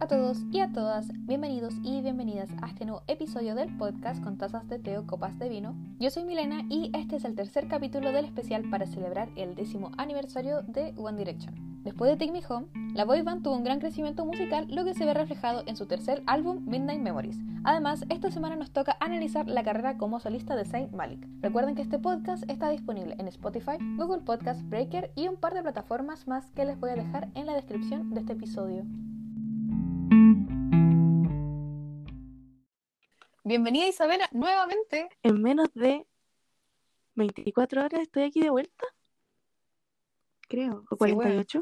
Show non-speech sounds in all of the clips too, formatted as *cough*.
A todos y a todas, bienvenidos y bienvenidas a este nuevo episodio del podcast con tazas de té o copas de vino. Yo soy Milena y este es el tercer capítulo del especial para celebrar el décimo aniversario de One Direction. Después de Take Me Home, la boy band tuvo un gran crecimiento musical, lo que se ve reflejado en su tercer álbum, Midnight Memories. Además, esta semana nos toca analizar la carrera como solista de Saint Malik. Recuerden que este podcast está disponible en Spotify, Google Podcast Breaker y un par de plataformas más que les voy a dejar en la descripción de este episodio. Bienvenida Isabela, nuevamente. En menos de 24 horas estoy aquí de vuelta. Creo, o 48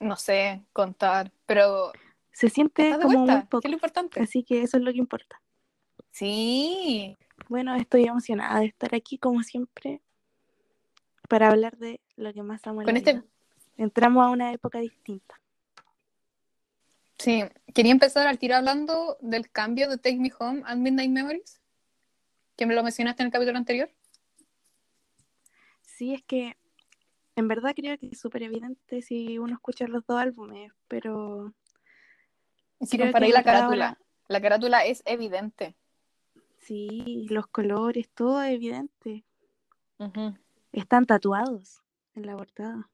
no sé contar, pero se siente como muy poco. ¿Qué es lo importante? Así que eso es lo que importa. Sí. Bueno, estoy emocionada de estar aquí como siempre para hablar de lo que más amo en Con la este... vida. Entramos a una época distinta. Sí, quería empezar al tiro hablando del cambio de Take Me Home and Midnight Memories, que me lo mencionaste en el capítulo anterior. Sí, es que en verdad creo que es súper evidente si uno escucha los dos álbumes, pero... Si comparáis la carátula, la carátula es evidente. Sí, los colores, todo es evidente. Están tatuados en la portada.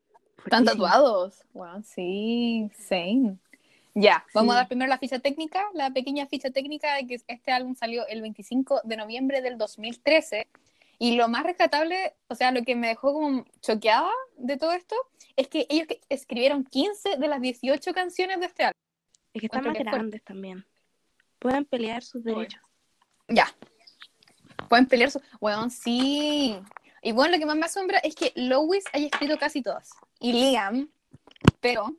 Están tatuados. Wow, sí, same. Ya, vamos a dar primero la ficha técnica, la pequeña ficha técnica de que este álbum salió el 25 de noviembre del 2013 y lo más rescatable, o sea, lo que me dejó como choqueada de todo esto, es que ellos escribieron 15 de las 18 canciones de este álbum. Es que están más grandes también. Pueden pelear sus derechos. Ya. Pueden pelear sus... Bueno, sí. Y bueno, lo que más me asombra es que Lois haya escrito casi todas. Y Liam, pero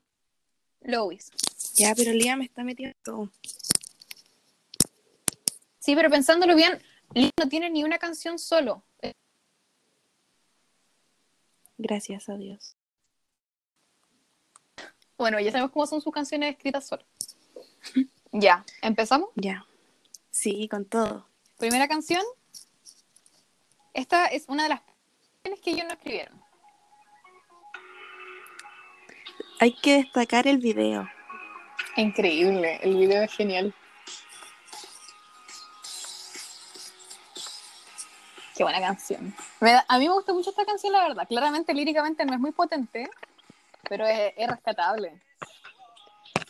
Lois. Ya, pero Liam está metido en todo. Sí, pero pensándolo bien, Liam no tiene ni una canción solo. Gracias a Dios. Bueno, ya sabemos cómo son sus canciones escritas solo. ya, ¿empezamos? Ya. Sí, con todo. Primera canción. Esta es una de las canciones que ellos no escribieron. Hay que destacar el video. Increíble, el video es genial. Qué buena canción. a mí me gusta mucho esta canción, la verdad. Claramente, líricamente no es muy potente, pero es, rescatable.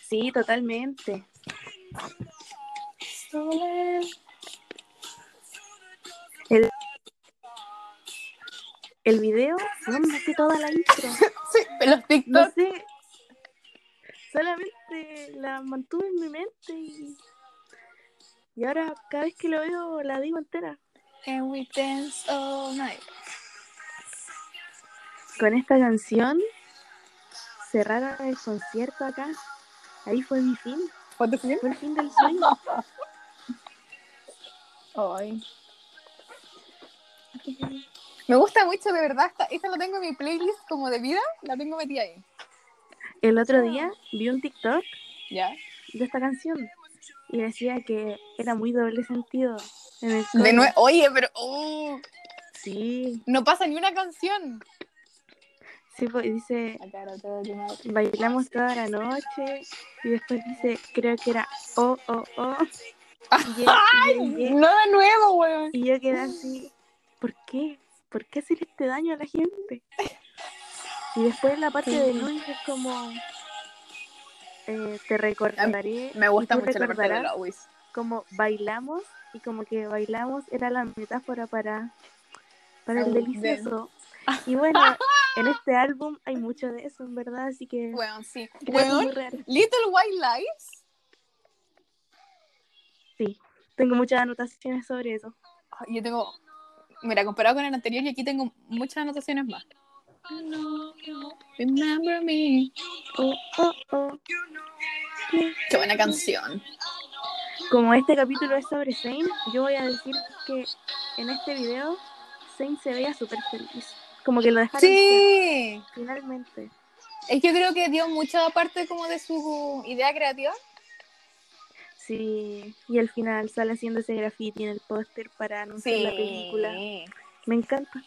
Sí, totalmente. El, el video, ¿dónde está toda la intro? *laughs* sí, los TikTok. No sé, solamente la mantuve en mi mente y, y ahora cada vez que lo veo la digo entera. And we dance all night. Con esta canción cerraron el concierto acá. Ahí fue mi fin. ¿Fue tu fin? Fue el fin del sueño. *laughs* Ay. Me gusta mucho, de verdad. Esta, esta la tengo en mi playlist como de vida. La tengo metida ahí. El otro día vi un TikTok ¿Ya? de esta canción y decía que era muy doble sentido de nuevo, oye, pero. Uh, sí. No pasa ni una canción. Sí, pues dice. Bailamos toda la noche. Y después dice, creo que era oh, oh, oh. *laughs* ¡Ay! No de nuevo, weón. Y yo quedé así, ¿por qué? ¿Por qué hacer este daño a la gente? Y después la parte de Luis es como. Eh, te recordaré. Me gusta mucho la parte de Luis. Como bailamos y como que bailamos era la metáfora para, para el delicioso. Y bueno, *laughs* en este álbum hay mucho de eso, en verdad, así que... Bueno, sí. *laughs* Bueno, Little White Lies. Sí, tengo muchas anotaciones sobre eso. Yo tengo, mira, comparado con el anterior, y aquí tengo muchas anotaciones más. Remember me. Oh, oh, oh. Qué buena canción como este capítulo es sobre Zane, yo voy a decir que en este video Zane se veía súper feliz. Como que lo dejaron sí. finalmente. Es que yo creo que dio mucha parte como de su idea creativa. Sí, y al final sale haciendo ese graffiti en el póster para anunciar la película. Me encanta.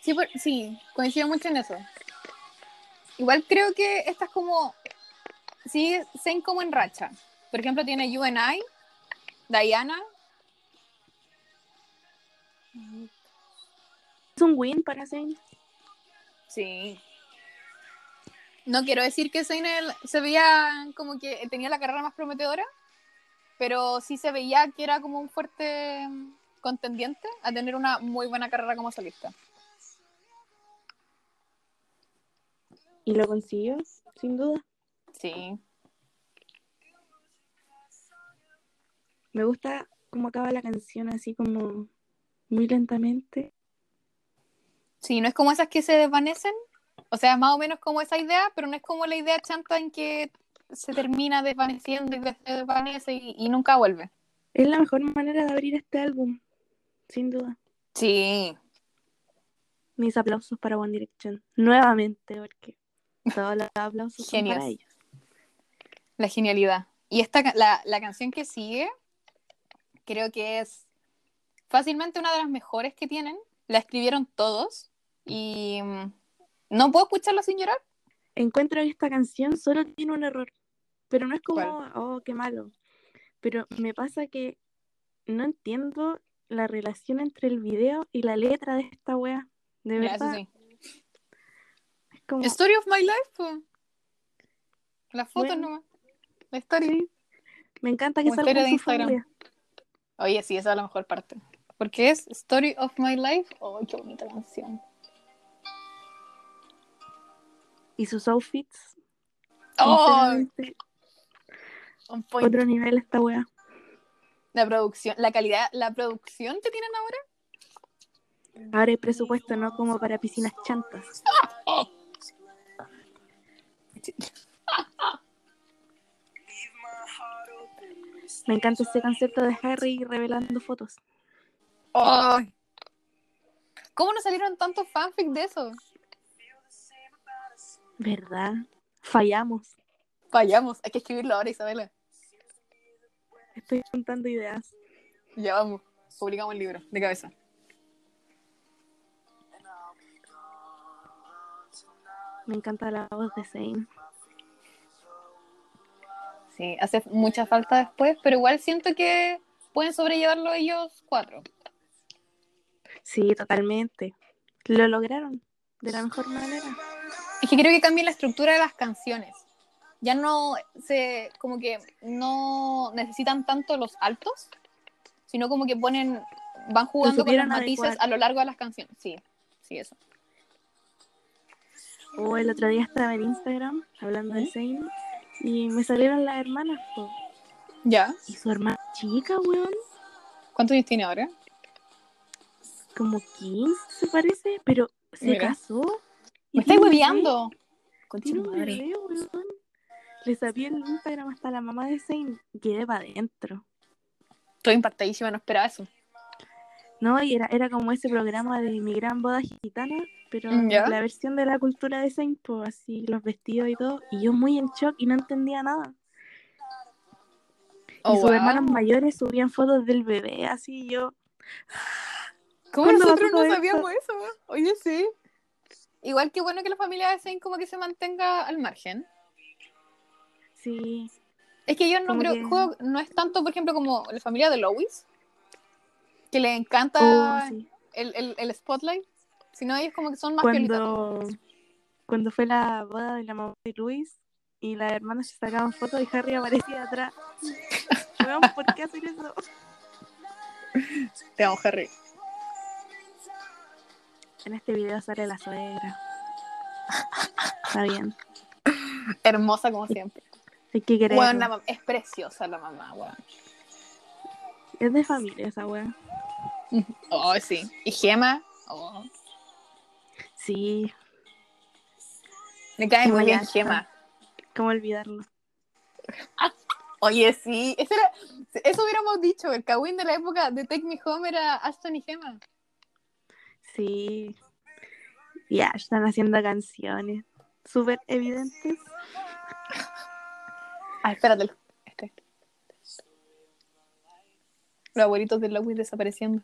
Sí, sí, coincido mucho en eso. igual creo que esta es como. Sigue Zayn como en racha. Por ejemplo, tiene You and I, Diana. Es un win para Zayn. Sí. No quiero decir que el- se veía como que tenía la carrera más prometedora, pero sí se veía que era como un fuerte contendiente a tener una muy buena carrera como solista. Y lo consiguió, sin duda. Sí. Me gusta cómo acaba la canción así como muy lentamente. Sí, no es como esas que se desvanecen. O sea, más o menos como esa idea, pero no es como la idea chanta en que se termina desvaneciendo y se desvanece y, y nunca vuelve. Es la mejor manera de abrir este álbum, sin duda. Sí. Mis aplausos para One Direction. Nuevamente, porque todos los aplausos son para Genios. ellos. La genialidad. Y esta, la, la canción que sigue, creo que es fácilmente una de las mejores que tienen. La escribieron todos y mm, no puedo escucharla sin llorar. Encuentro que esta canción solo tiene un error, pero no es como, ¿Cuál? oh, qué malo. Pero me pasa que no entiendo la relación entre el video y la letra de esta wea. De verdad, sí. Como, Story of my life. po. Las fotos Bueno. nomás. La historia. sí, me encanta que salga de Instagram. familia. Oye, sí, esa es la mejor parte. Porque es Story of My Life. ¡Oh, qué bonita canción! Y sus outfits, ¡Oh! otro nivel esta wea. La producción, la calidad, la producción que tienen ahora. Ahora hay presupuesto, no como para piscinas chantas. Me encanta ese concepto de Harry revelando fotos. ¡Ay! ¿Cómo no salieron tantos fanfic de eso? ¿Verdad? Fallamos. Fallamos, hay que escribirlo ahora, Isabela. Estoy juntando ideas. Ya vamos, publicamos el libro de cabeza. Me encanta la voz de Zane. Sí, hace mucha falta después, pero igual siento que pueden sobrellevarlo ellos cuatro. Sí, totalmente. Lo lograron de la mejor manera. Es que creo que cambia la estructura de las canciones. Ya no se, como que no necesitan tanto los altos, sino como que ponen, van jugando con los matices adecuar. a lo largo de las canciones. Sí, sí, eso. O el otro día estaba en Instagram hablando de ¿Mm? Y me salieron las hermanas. po. ¿Ya? Y su hermana chica, weón, ¿Cuántos años tiene ahora? como 15 se parece, pero se Mira. casó. y Me estáis hueveando. Tiene tu un madre. bebé, weón. Le sabía el Instagram hasta la mamá de Zane. Quedé para adentro. Estoy impactadísima, no esperaba eso. No, y era, era como ese programa de mi gran boda gitana, pero Mm, ¿Ya? la versión de la cultura de Zane, pues así, los vestidos y todo. Y yo muy en shock y no entendía nada. Oh, y sus wow. hermanos mayores subían fotos del bebé, así yo. ¿Cómo ¿Cuándo nosotros no esto? sabíamos eso? Oye, sí. Igual que bueno que la familia de Zane como que se mantenga al margen. Sí, Es que yo no creo, que- juego- no es tanto, por ejemplo, como la familia de Lois, que le encanta oh, sí. el, el, el spotlight, sino ellos como que son más. Cuando, cuando fue la boda de la mamá de Luis y las hermanas se sacaban fotos y Harry aparecía atrás. *laughs* Weón, ¿por qué hacer eso? Te amo, Harry. En este video sale la suegra. Está bien. *laughs* Hermosa como siempre. Que. Bueno, la es preciosa la mamá, weón. Es de familia esa wea. Oh, sí. Y Gema, oh, Sí, me cae Qué muy bien. Gema. ¿cómo olvidarlo? Oye, sí, eso, era- eso hubiéramos dicho, el Kawin de la época de Take Me Home era Ashton y Gema. Sí. Ya, están haciendo canciones súper evidentes. Ah, espérate. Los abuelitos de Lois desapareciendo.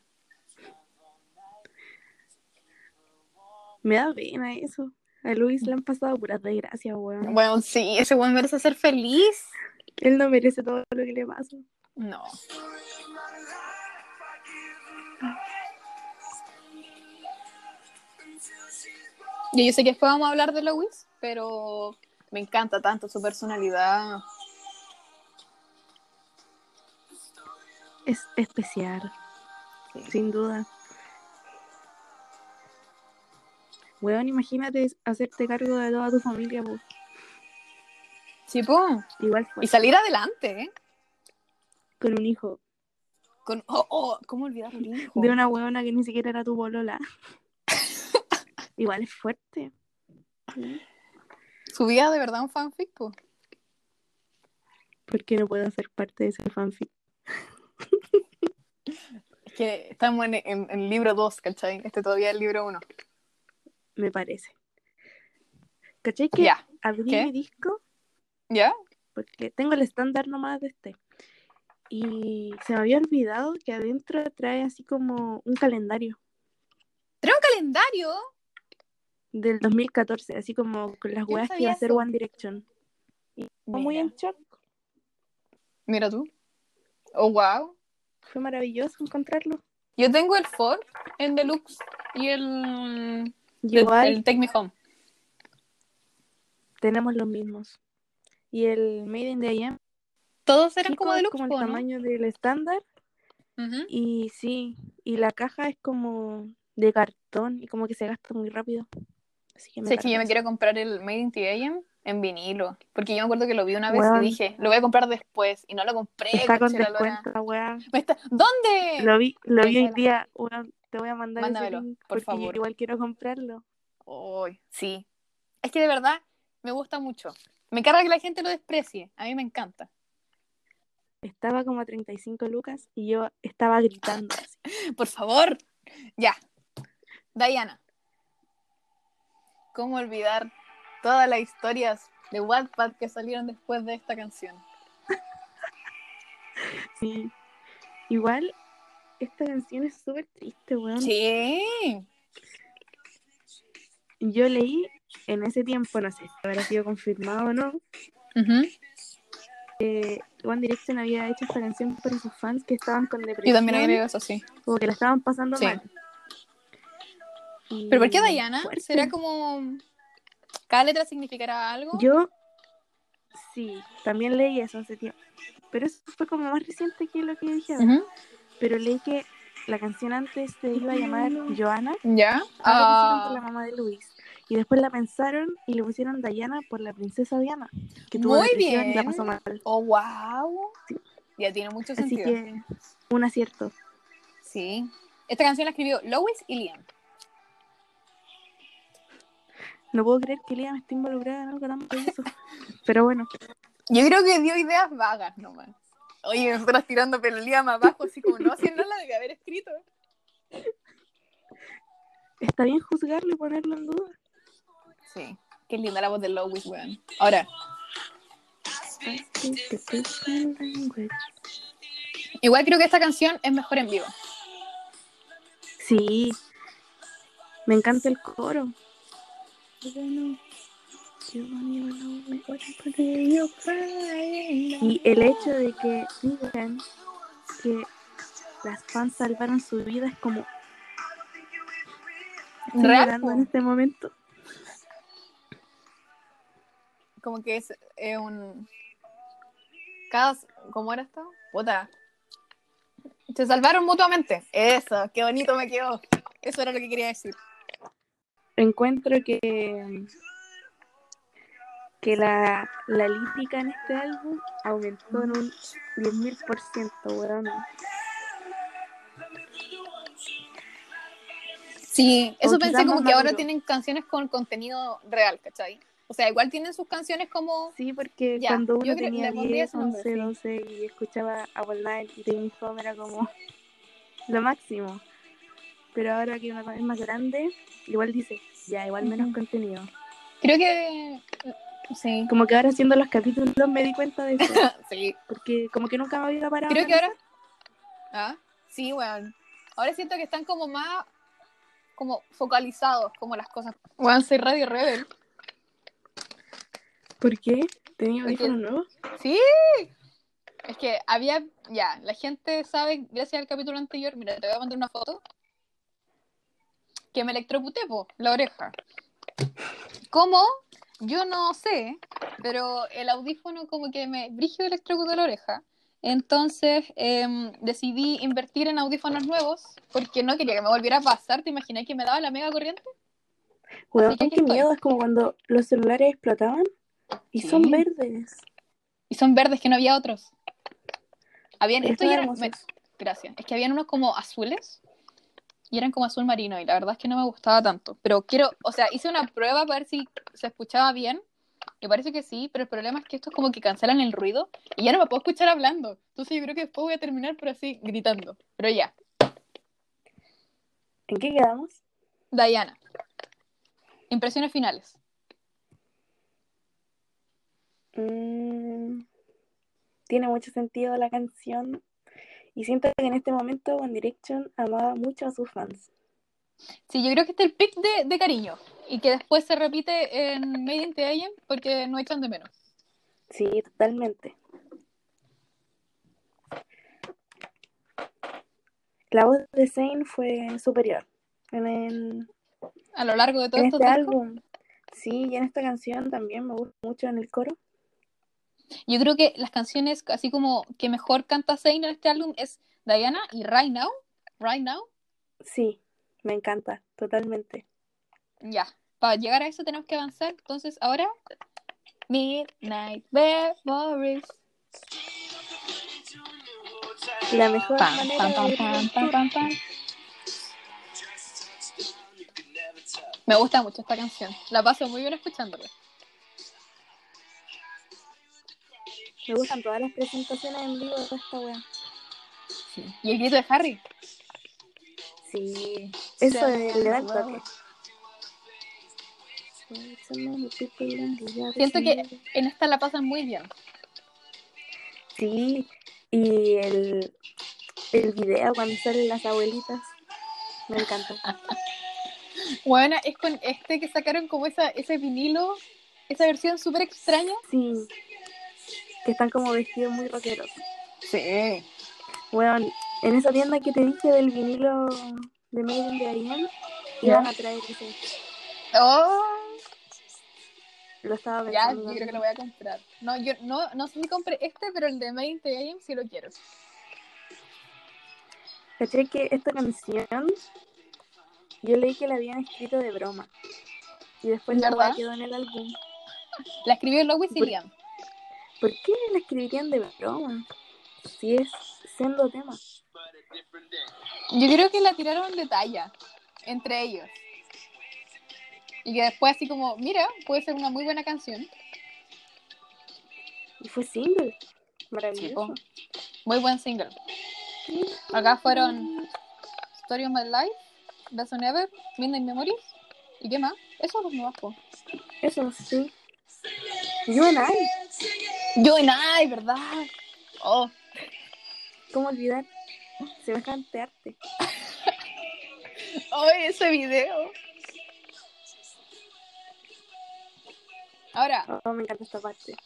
Me da pena eso. A Luis le han pasado puras desgracias, weón. Bueno, sí, ese weón merece ser feliz. Él no merece todo lo que le pasa. No. Y yo sé que después vamos a hablar de Lois, pero me encanta tanto su personalidad. Es especial, Sí. sin duda. Weón, imagínate hacerte cargo de toda tu familia, po. Sí, po. Igual fue. Y salir adelante, ¿eh? Con un hijo. Con, oh, oh, ¿Cómo olvidar el hijo? De una weona que ni siquiera era tu bolola. *laughs* Igual es fuerte. Su vida de verdad un fanfic, po. ¿Por qué no puedo ser parte de ese fanfic? Es que estamos en, en- en el libro 2, ¿cachai? Este todavía es el libro 1. Me parece. ¿Cachai que abrí ¿Qué? mi disco? ¿Ya? Porque tengo el estándar nomás de este. Y se me había olvidado que adentro trae así como un calendario ¿Trae un calendario? del 2014, así como con las weas que iba a hacer. One Direction. Y muy en shock. Mira tú. Oh, wow. Fue maravilloso encontrarlo. Yo tengo el Ford en Deluxe y el, Y el, igual el Take Me Home. tenemos los mismos. Y el Made in the IM, Todos eran chico, como Deluxe, como el tamaño del estándar. Y sí, y la caja es como de cartón y como que se gasta muy rápido. Así que me Sí, es que yo me quiero comprar el Made in TAM en vinilo. Porque yo me acuerdo que lo vi una vez Weón. y dije, lo voy a comprar después. Y no lo compré. Está con descuento, está- ¿Dónde? Lo vi, lo vi hoy día, weón, te voy a mandar Mándamelo, ese link por porque favor. yo igual quiero comprarlo. Ay, sí. Es que de verdad me gusta mucho. Me carga que la gente lo desprecie. A mí me encanta. Estaba como a 35 lucas y yo estaba gritando *laughs* así. Por favor. Ya. Diana. ¿Cómo olvidar todas las historias de Wattpad que salieron después de esta canción? Sí. Igual, esta canción es súper triste, weón. Sí. Yo leí en ese tiempo, no sé si habrá sido confirmado o no, que One Direction había hecho esta canción para sus fans que estaban con Yo depresión. también agrego eso, sí. Como que la estaban pasando Sí. mal. Y ¿Pero por qué Diana? fuerte. ¿Será como... ¿Cada letra significará algo? Yo, sí, también leí eso hace tiempo. Pero eso fue como más reciente que lo que dije ahora. Ujú. Pero leí que la canción antes se iba a llamar Joana, ¿Ya? pusieron por la Ah, mamá de Luis. Y después la pensaron y le pusieron Diana por la princesa Diana, que tuvo Muy depresión y la bien. pasó mal. oh, wow. Sí. Ya tiene mucho Así sentido. que un acierto. Sí. Esta canción la escribió Lois y Liam. No puedo creer que Liam esté involucrada en algo tan maravilloso. Pero bueno, Yo creo que dio ideas vagas nomás. Oye, nosotras tirando pero Liam abajo, así como no, si no la debe haber escrito. está bien juzgarlo y ponerlo en duda. Sí. Qué linda la voz de Lois, weón. Ahora, igual creo que esta canción es mejor en vivo. Sí, me encanta el coro. Y el hecho de que digan que las fans salvaron su vida es como llorando en este momento. Como que es eh, un. Cada. ¿Cómo era esto? Puta. Se salvaron mutuamente. Eso, qué bonito me quedó. Eso era lo que quería decir. Encuentro que que la, la lírica en este álbum aumentó en un 10.000%, weón. Sí, eso O pensé como que ahora tienen canciones con contenido real, ¿cachai? O sea, igual tienen sus canciones como. Sí, porque Ya, cuando yo uno creo- tenía le pondría 10, ese nombre, 11, sí. 12 y escuchaba a Night y Home era como lo máximo. Pero ahora que uno es más grande, igual dice, ya, igual menos Ujú. contenido. Creo que. Sí. Como que ahora haciendo los capítulos me di cuenta de eso, *laughs* Sí. porque como que nunca me había parado. Creo que ahora. Ah, sí, weón. Ahora siento que están como más como focalizados, como las cosas. Weón, soy Radio Rebel. ¿Por qué? ¿Tenía audífonos nuevos? Sí. Es que había, ya, la gente sabe, gracias al capítulo anterior, mira, te voy a mandar una foto, que me electrocuté, po, la oreja. ¿Cómo? Yo no sé, pero el audífono como que me brígido electrocutó la oreja. Entonces em, decidí invertir en audífonos nuevos porque no quería que me volviera a pasar. ¿Te imaginas que me daba la mega corriente? Aquí qué estoy. miedo, es como cuando los celulares explotaban y Sí. son verdes. Y son verdes que no había otros. Habían, ya eran- me- gracias. Es que habían unos como azules y eran como azul marino y la verdad es que no me gustaba tanto. Pero quiero, o sea, hice una prueba para ver si se escuchaba bien. Me parece que sí, pero el problema es que estos como que cancelan el ruido y ya no me puedo escuchar hablando. Entonces yo creo que después voy a terminar por así gritando. Pero ya, ¿En qué quedamos? Diana. Impresiones finales. Mm, tiene mucho sentido la canción y siento que en este momento One Direction amaba mucho a sus fans. Sí, yo creo que este es el pic de, de cariño y que después se repite en Made in the AM porque no echan de menos. Sí, totalmente. La voz de Zayn fue superior en, el- A lo largo de todo en este discos. álbum. Sí, y en esta canción también me gusta mucho en el coro. Yo creo que las canciones así como que mejor canta Zayn en este álbum es Diana y Right Now. Right Now. Sí, me encanta, totalmente. Ya. Para llegar a eso tenemos que avanzar. Entonces ahora Midnight Memories. La mejor manera de pam, pam, pam. Me gusta mucho esta canción. La paso muy bien escuchándola. Me gustan todas las presentaciones en vivo de esta wea. Y el grito de Harry. Sí, eso le da el toque. Siento que en esta la pasan muy bien. Sí, y el, el video cuando salen las abuelitas, me encanta. *laughs* Bueno, es con este que sacaron como esa, ese vinilo, esa versión súper extraña. Sí, que están como vestidos muy rockeros. Sí. Bueno, en esa tienda que te dije del vinilo de Made in Ya. iban a traer ese. Oh, Lo estaba ya, pensando. yo creo que lo voy a comprar. No, yo no, no sé si compré este, pero el de Made in AM sí lo quiero. Caché que esta canción yo leí que la habían escrito de broma. Y después la ¿Verdad? weá quedó en el álbum. La escribió Lois y Por- Liam. ¿Por qué la escribirían de broma? Si es sendo tema. Yo creo que la tiraron de talla entre ellos. Y que después así como, mira, puede ser una muy buena canción. Y fue single. Maravilloso. Muy buen single. Acá fueron Story of My Life, Best on Ever, Midnight Memories. ¿Y qué más? Eso los nuevos, po. Eso sí. You and I. Yo en ay, ¿verdad? Oh, ¿Cómo olvidar? Semejante arte. *laughs* oh, ese video. Ahora, Oh, me encanta esta parte.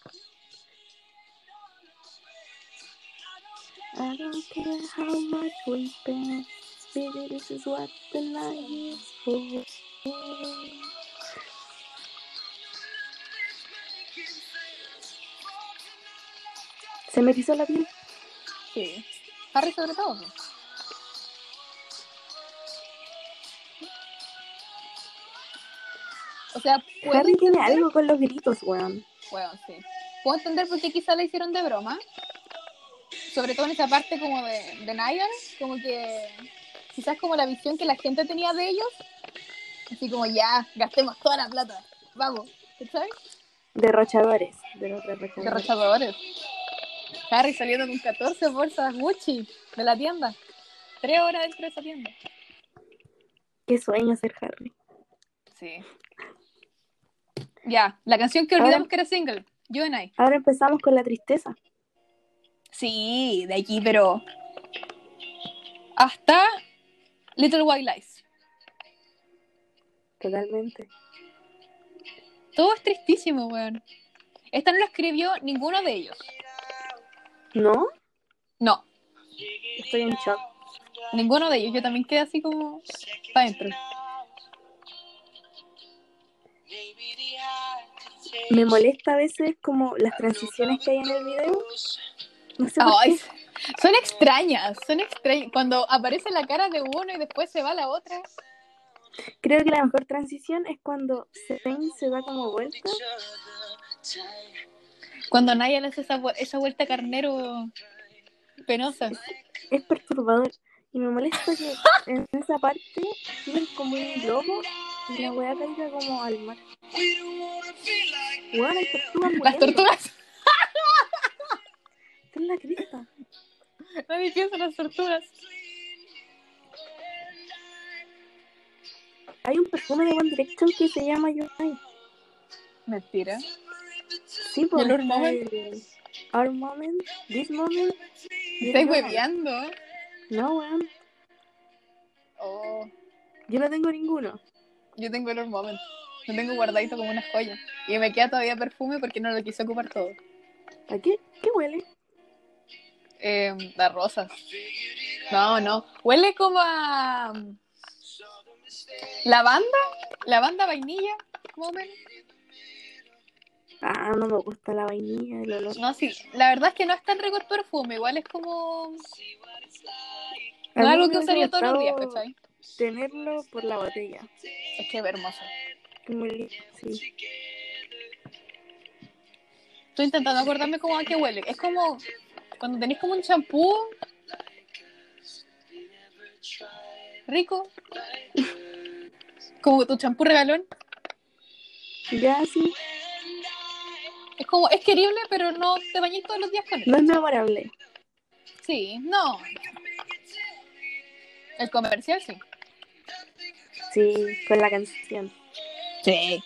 I don't care how much we spend. Baby, this is what the night is for. Se me erizó la piel. sí. Harry sobre todo. po. O sea, puedo Harry tiene algo con los gritos, weón. Bueno, sí. Puedo entender por qué quizá la hicieron de broma. Sobre todo en esa parte como de, de Niall, como que quizás como la visión que la gente tenía de ellos. Así como ya, gastemos toda la plata. Vamos, ¿sabes? Derrochadores. Derrochadores. Derrochadores. Harry saliendo con 14 bolsas Gucci de la tienda. Tres horas dentro de esa tienda. Qué sueño ser Harry. Sí. Ya, la canción que Ahora- olvidamos que era single. You and I. Ahora empezamos con la tristeza. Sí, de aquí, pero. Hasta Little White Lies. totalmente. Todo es tristísimo, weón. Esta no lo escribió ninguno de ellos. ¿No? No, Estoy en shock. ninguno de ellos. Yo también quedé así como para adentro. Me molesta a veces como las transiciones que hay en el video. No sé son extrañas, son extrañas. Cuando aparece la cara de uno y después se va la otra. Creo que la mejor transición es cuando Zane se da como vuelta. Cuando Naya le hace esa, esa vuelta carnero penosa. Es perturbador. Y me molesta que en esa parte tienen como un globo y la weá caiga como al mar. Weón, hay tortugas Las tortugas. Está en la crista. Nadie piensa en las tortugas. Hay un perfume de One Direction que se llama Your Eye. Mentira. Sí, pues. ¿Y el Our está Moment? Our Moment, This Moment. Your Eye. hueveando. No, weón. Oh, Yo no tengo ninguno. yo tengo el moment. Lo tengo guardadito como una joya. Y me queda todavía perfume porque no lo quise ocupar todo. ¿A qué? ¿Qué huele? Eh, las rosas. No, no. Huele como a. mm, ¿Lavanda? ¿Lavanda vainilla? Más o menos. Ah, no me gusta la vainilla, el olor. No, sí. La verdad es que no es tan rico el perfume. Igual es como. No es algo que usaría todos los días, ¿cachai? Tenerlo por la botella. Es que es hermoso. Es muy lindo, sí. Estoy intentando acordarme cómo a qué huele. Es como cuando tenéis como un champú rico. Como tu champú regalón. Ya, sí. Es como, es querible, pero no te bañes todos los días con él. No es memorable. Sí, no. El comercial sí. Sí, con la canción. Sí.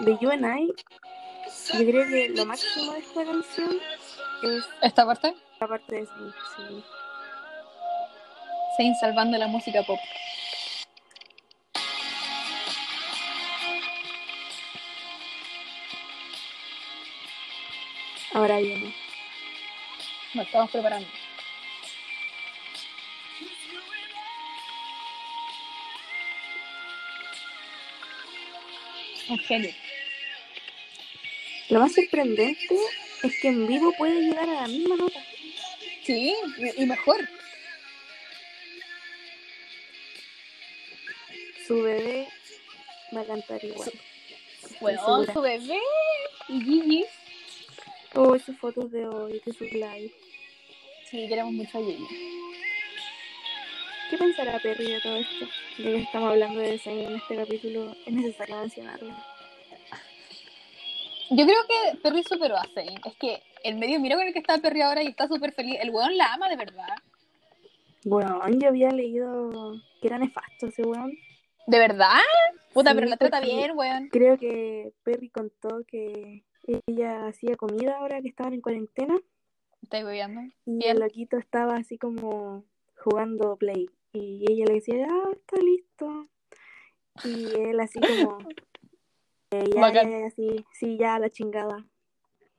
De You and I, yo creo que lo máximo de esta canción es Esta parte, la parte de sí. Sein salvando la música pop. Viene. Nos estamos preparando. Un genio. Lo más sorprendente es que en vivo puede llegar a la misma nota. Sí, y mejor. Su bebé va a cantar igual. Bueno, segura. su bebé y Gigi. Oh, sus fotos de hoy, de su live. Sí, queremos mucho a Gigi. ¿Qué pensará Perry de todo esto? De que estamos hablando de Zayn en este capítulo, es necesario mencionarlo. Yo creo que Perry superó a Zayn. Es que el medio mira con el que está Perry ahora y está súper feliz. El weón la ama de verdad. Bueno, yo había leído que era nefasto ese weón. ¿De verdad? Puta, Sí, pero la trata bien, weón. Creo que Perry contó que ella hacía comida ahora que estaban en cuarentena Estoy bebiendo. y el loquito estaba así como jugando play y ella le decía, ah, está listo. Y él así como, *laughs* eh, ya, ya, sí, ya, la chingada.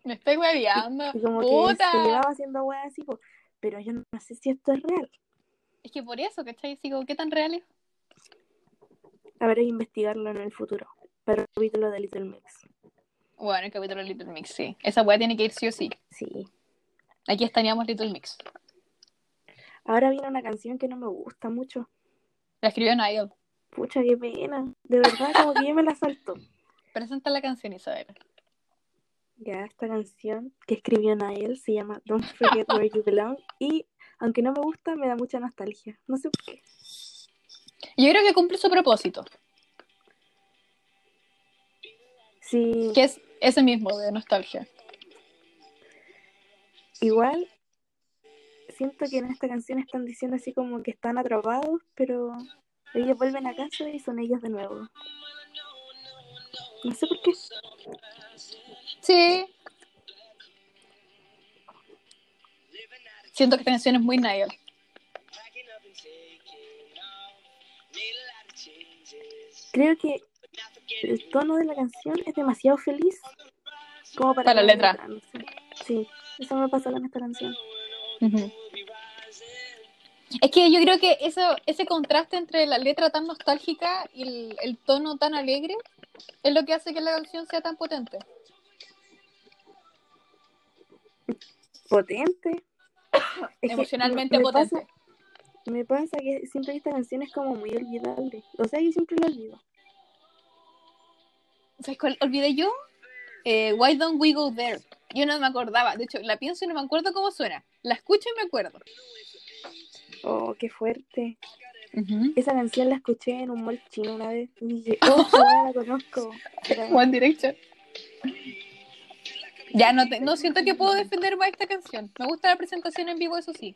Me estoy bebiendo. Y como que Puta. se llevaba haciendo weas así, pero yo no sé si esto es real. Es que por eso, ¿cachai? Sigo, ¿qué tan real es? Habrá que investigarlo en el futuro. Para el capítulo de Little Mix. Bueno, el capítulo de Little Mix, sí. Esa weá tiene que ir sí o sí. Sí. Aquí estaríamos Little Mix. Ahora viene una canción que no me gusta mucho. La escribió Niall. Pucha, qué pena. De verdad, como que yo me la salto. *laughs* Presenta la canción, Isabel. Ya, esta canción que escribió Nael se llama Don't Forget Where You Belong. Y aunque no me gusta, me da mucha nostalgia. No sé por qué. Yo creo que cumple su propósito, Sí, que es ese mismo de nostalgia. igual siento que en esta canción están diciendo así como que están atrapados, pero ellos vuelven a casa y son ellos de nuevo. No sé por qué. Sí. Siento que esta canción es muy Niall. creo que el tono de la canción es demasiado feliz como para, Para la letra. no sé. Sí, eso me pasa con esta canción. Es que yo creo que eso, ese contraste entre la letra tan nostálgica y el, el tono tan alegre es lo que hace que la canción sea tan potente. Potente. Es Emocionalmente me- me potente. pasa- me pasa que siempre esta canción es como muy olvidable. O sea, yo siempre la olvido. ¿Sabes cuál olvidé yo? Eh, Why Don't We Go There? Yo no me acordaba. De hecho, la pienso y no me acuerdo cómo suena. La escucho y me acuerdo. Oh, qué fuerte. Esa canción la escuché en un mall chino una vez. Y dije, oh, la conozco. *laughs* One Direction. Ya no, te- no siento que puedo defender más esta canción. Me gusta la presentación en vivo, eso sí.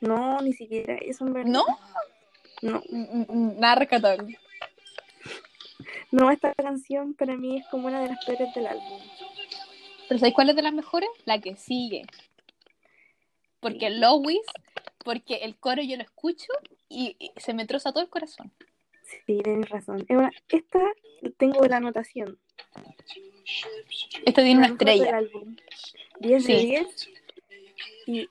No, ni siquiera eso en verdad. ¿No? No, Mm, mm, Nada rescatable. No, esta canción para mí es como una de las peores del álbum. ¿Pero sabéis cuál es de las mejores? La que sigue. Porque Lois, porque el coro yo lo escucho y, y se me troza todo el corazón. Sí, tienes razón. Esta tengo la anotación. Esto tiene una estrella. álbum. 10 de Sí. 10. Y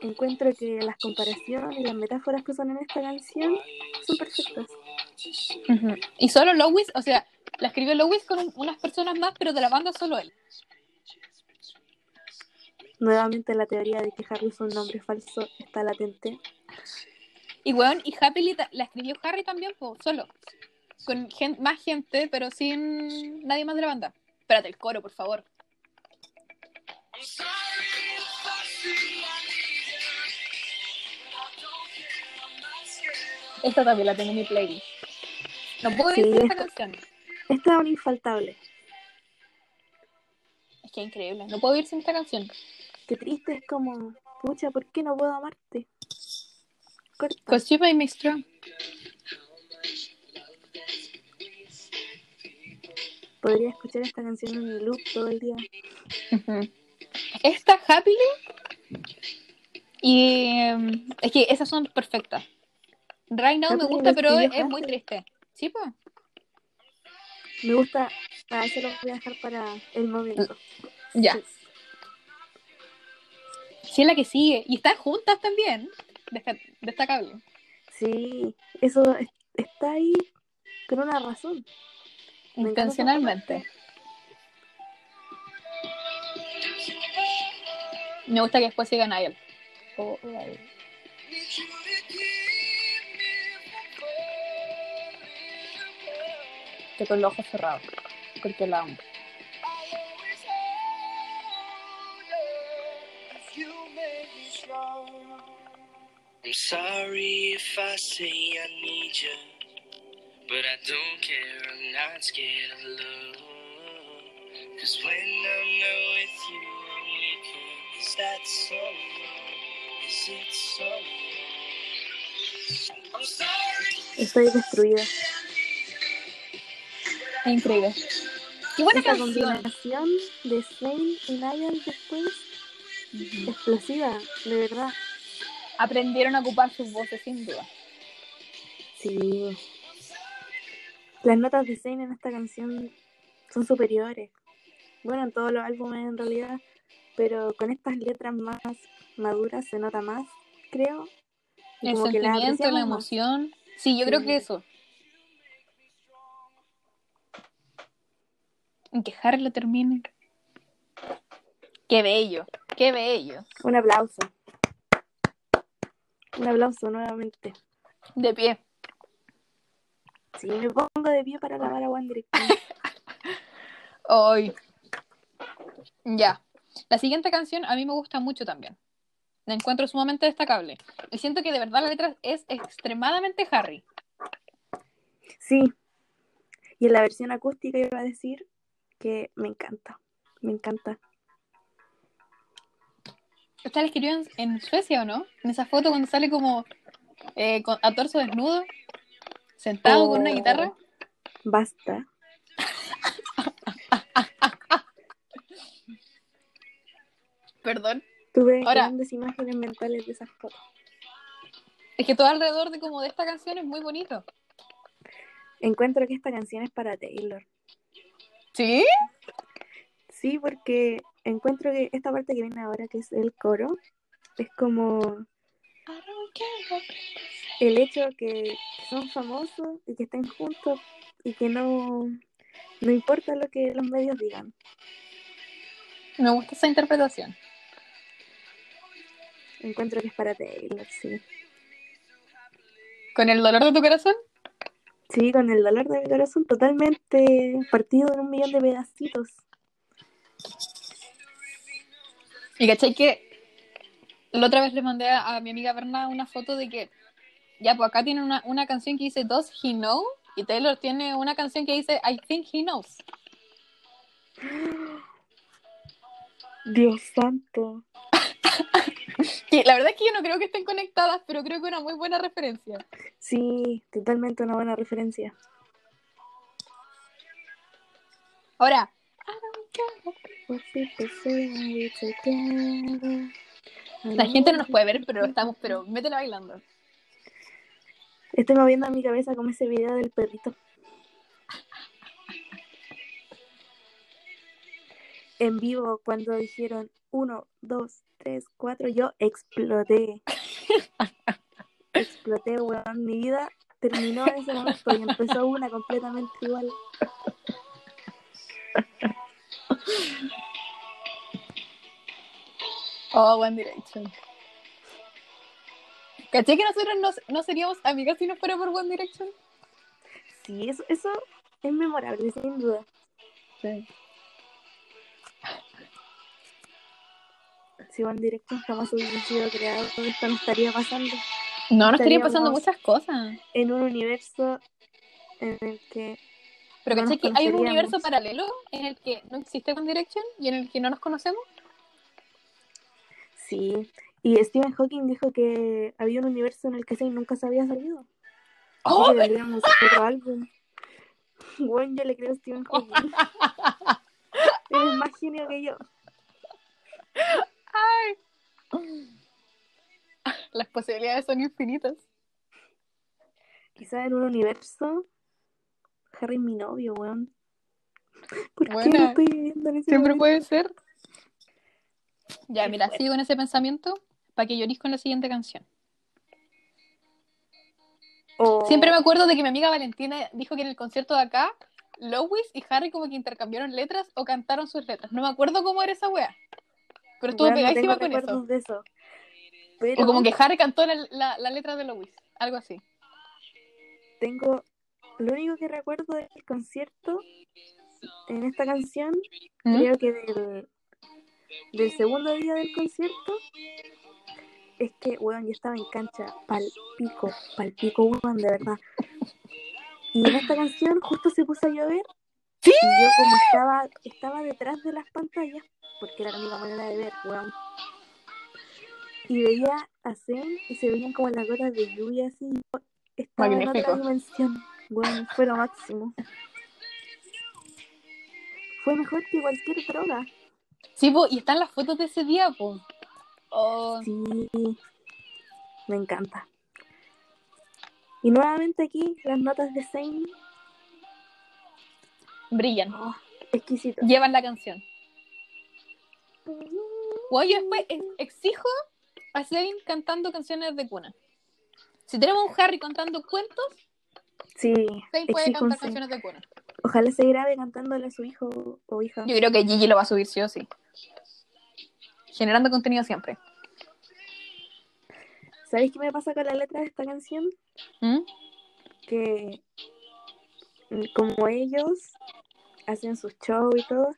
encuentro que las comparaciones y las metáforas que usan en esta canción son perfectas. Y solo Lois, o sea, la escribió Lois con un- unas personas más, pero de la banda solo él. Nuevamente la teoría de que Harry es un nombre falso está latente. Y weón, y Happily la escribió Harry también, po, solo. Con gen- más gente, pero sin nadie más de la banda. Espérate, el coro, por favor. Esta también la tengo en mi playlist. No puedo Sí, esta esta- canción. Esta es un infaltable. Es que es increíble. No puedo ir sin esta canción. Qué triste es como, pucha, ¿por qué no puedo amarte? Corta. Cause you strong. Podría escuchar esta canción en mi loop todo el día. Esta Happily y em, es que esas son perfectas. Right Now me gusta, pero es, muy triste. Sí, pues. Me gusta, a eso lo voy a dejar para el momento. Ya. Sí, es la que sigue. Y están juntas también. Destacable. Sí, eso es- está ahí con una razón. Intencionalmente. Me gusta que después siga Niall. Oh, Niall. Que con los ojos cerrados. Porque la amo. I'm sorry if I say I need you, but I don't care. I'm not scared of love. Cause when I'm not with you, I'm weaker. Is that so wrong? Is it so wrong? I'm sorry. Estoy destruida. Increíble. Qué buena Esta canción. combinación de Zayn y Niall después, explosiva, de verdad. Aprendieron a ocupar sus voces sin duda. Sí. Las notas de Zayn en esta canción son superiores. Bueno, en todos los álbumes en realidad, pero con estas letras más maduras se nota más, creo. El como que sentimiento, la emoción. Sí, yo creo que eso. En que Harry lo termine. Qué bello, qué bello. Un aplauso. Un aplauso nuevamente. De pie. Sí, me pongo de pie para alabar a One Direction. Hoy. *laughs* Ya. La siguiente canción a mí me gusta mucho también. La encuentro sumamente destacable. Y siento que de verdad la letra es extremadamente Harry. Sí. Y en la versión acústica iba a decir que me encanta. Me encanta. ¿Esta la escribió en, en Suecia o no? En esa foto cuando sale como eh, con- a torso desnudo, sentado con una Oh. guitarra. Basta. *laughs* Perdón. Tuve Ahora- grandes imágenes mentales de esas fotos. Es que todo alrededor de como de esta canción es muy bonito. Encuentro que esta canción es para Taylor. ¿Sí? Sí, porque encuentro que esta parte que viene ahora, que es el coro, es como el hecho que, que son famosos y que estén juntos y que no, no importa lo que los medios digan. Me gusta esa interpretación. Encuentro que es para Taylor, sí. ¿Con el dolor de tu corazón? Sí, con el dolor de mi corazón totalmente partido en un millón de pedacitos. Y cachai que la otra vez le mandé a, a mi amiga Berna una foto de que ya, pues acá tiene una, una canción que dice Does he know? Y Taylor tiene una canción que dice I think he knows. *gasps* Dios santo. *laughs* Que la verdad es que yo no creo que estén conectadas, pero creo que es una muy buena referencia. Sí, totalmente una buena referencia. Ahora, la gente no nos puede ver, pero estamos, pero métela bailando. Estoy moviendo mi cabeza como ese video del perrito. En vivo, cuando dijeron uno, dos, tres, cuatro, yo exploté. exploté, weón. Mi vida terminó en ese momento y empezó una completamente igual. Oh, One Direction. ¿Caché que nosotros no, no seríamos amigas si no fuera por One Direction? Sí, eso, eso es memorable, sin duda. Sí. Si One Direction jamás hubiese sido creado, esto no estaría pasando. No, nos estarían Estaríamos- pasando muchas cosas. En un universo en el que Pero No ¿caché nos que hay un universo paralelo en el que no existe One Direction y en el que no nos conocemos? Sí, y Stephen Hawking dijo que había un universo en el que Zayn nunca se había salido. ¡Oh! Así otro álbum. *laughs* Bueno, yo le creo a Stephen Hawking. *laughs* Eres más genio que yo. *laughs* Las posibilidades son infinitas. Quizás en un universo, Harry es mi novio, weón. ¿Por qué Buena. no estoy viviendo en ese Siempre momento? puede ser. Ya, Qué mira, fuerte. sigo en ese pensamiento para que llorís con la siguiente canción. Siempre me acuerdo de que mi amiga Valentina dijo que en el concierto de acá, Lois y Harry como que intercambiaron letras o cantaron sus letras. No me acuerdo cómo era esa wea. Pero estuvo Weón, no pegadísima con eso. de eso. Pero O como que Harry cantó la, la, la letra de Lois. Algo así. tengo. Lo único que recuerdo del concierto en esta canción ¿Mm? creo que del, del segundo día del concierto es que, weón, yo estaba en cancha pal pico, pal pico, weón, de verdad. Y en esta canción justo se puso a llover. ¡Sí! Y yo como estaba, estaba detrás de las pantallas, porque era la única manera de ver, weón. Y veía a Zen y se veían como las gotas de lluvia así. Estaba en Magnífico. otra dimensión. Weón, fue lo máximo. Fue mejor que cualquier droga. Sí, po, y están las fotos de ese día, po. Oh, Sí, me encanta. Y nuevamente aquí las notas de Zayn, brillan. oh, exquisito. Llevan la canción. Bueno, yo después ex- exijo a Zayn cantando canciones de cuna. Si tenemos un Harry cantando cuentos, Sí, Zayn puede cantar canciones de cuna. Ojalá se grabe cantándole a su hijo o hija. Yo creo que Gigi lo va a subir sí o sí. Generando contenido siempre. ¿Sabéis qué me pasa con la letra de esta canción? ¿Mm? Que como ellos hacen sus shows y todo,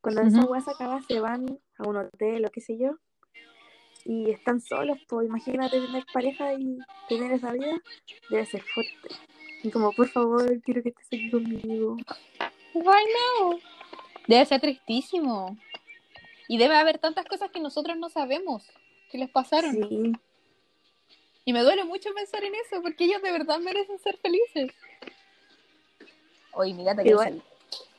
cuando esa Ujú. weá se acaba se van a un hotel o qué sé yo. Y están solos, pues imagínate tener pareja y tener esa vida, debe ser fuerte. Y como, por favor, quiero que estés aquí conmigo. Why no? Debe ser tristísimo. Y debe haber tantas cosas que nosotros no sabemos que les pasaron. Sí, Y me duele mucho pensar en eso, porque ellos de verdad merecen ser felices. Oye, mírate que Igual.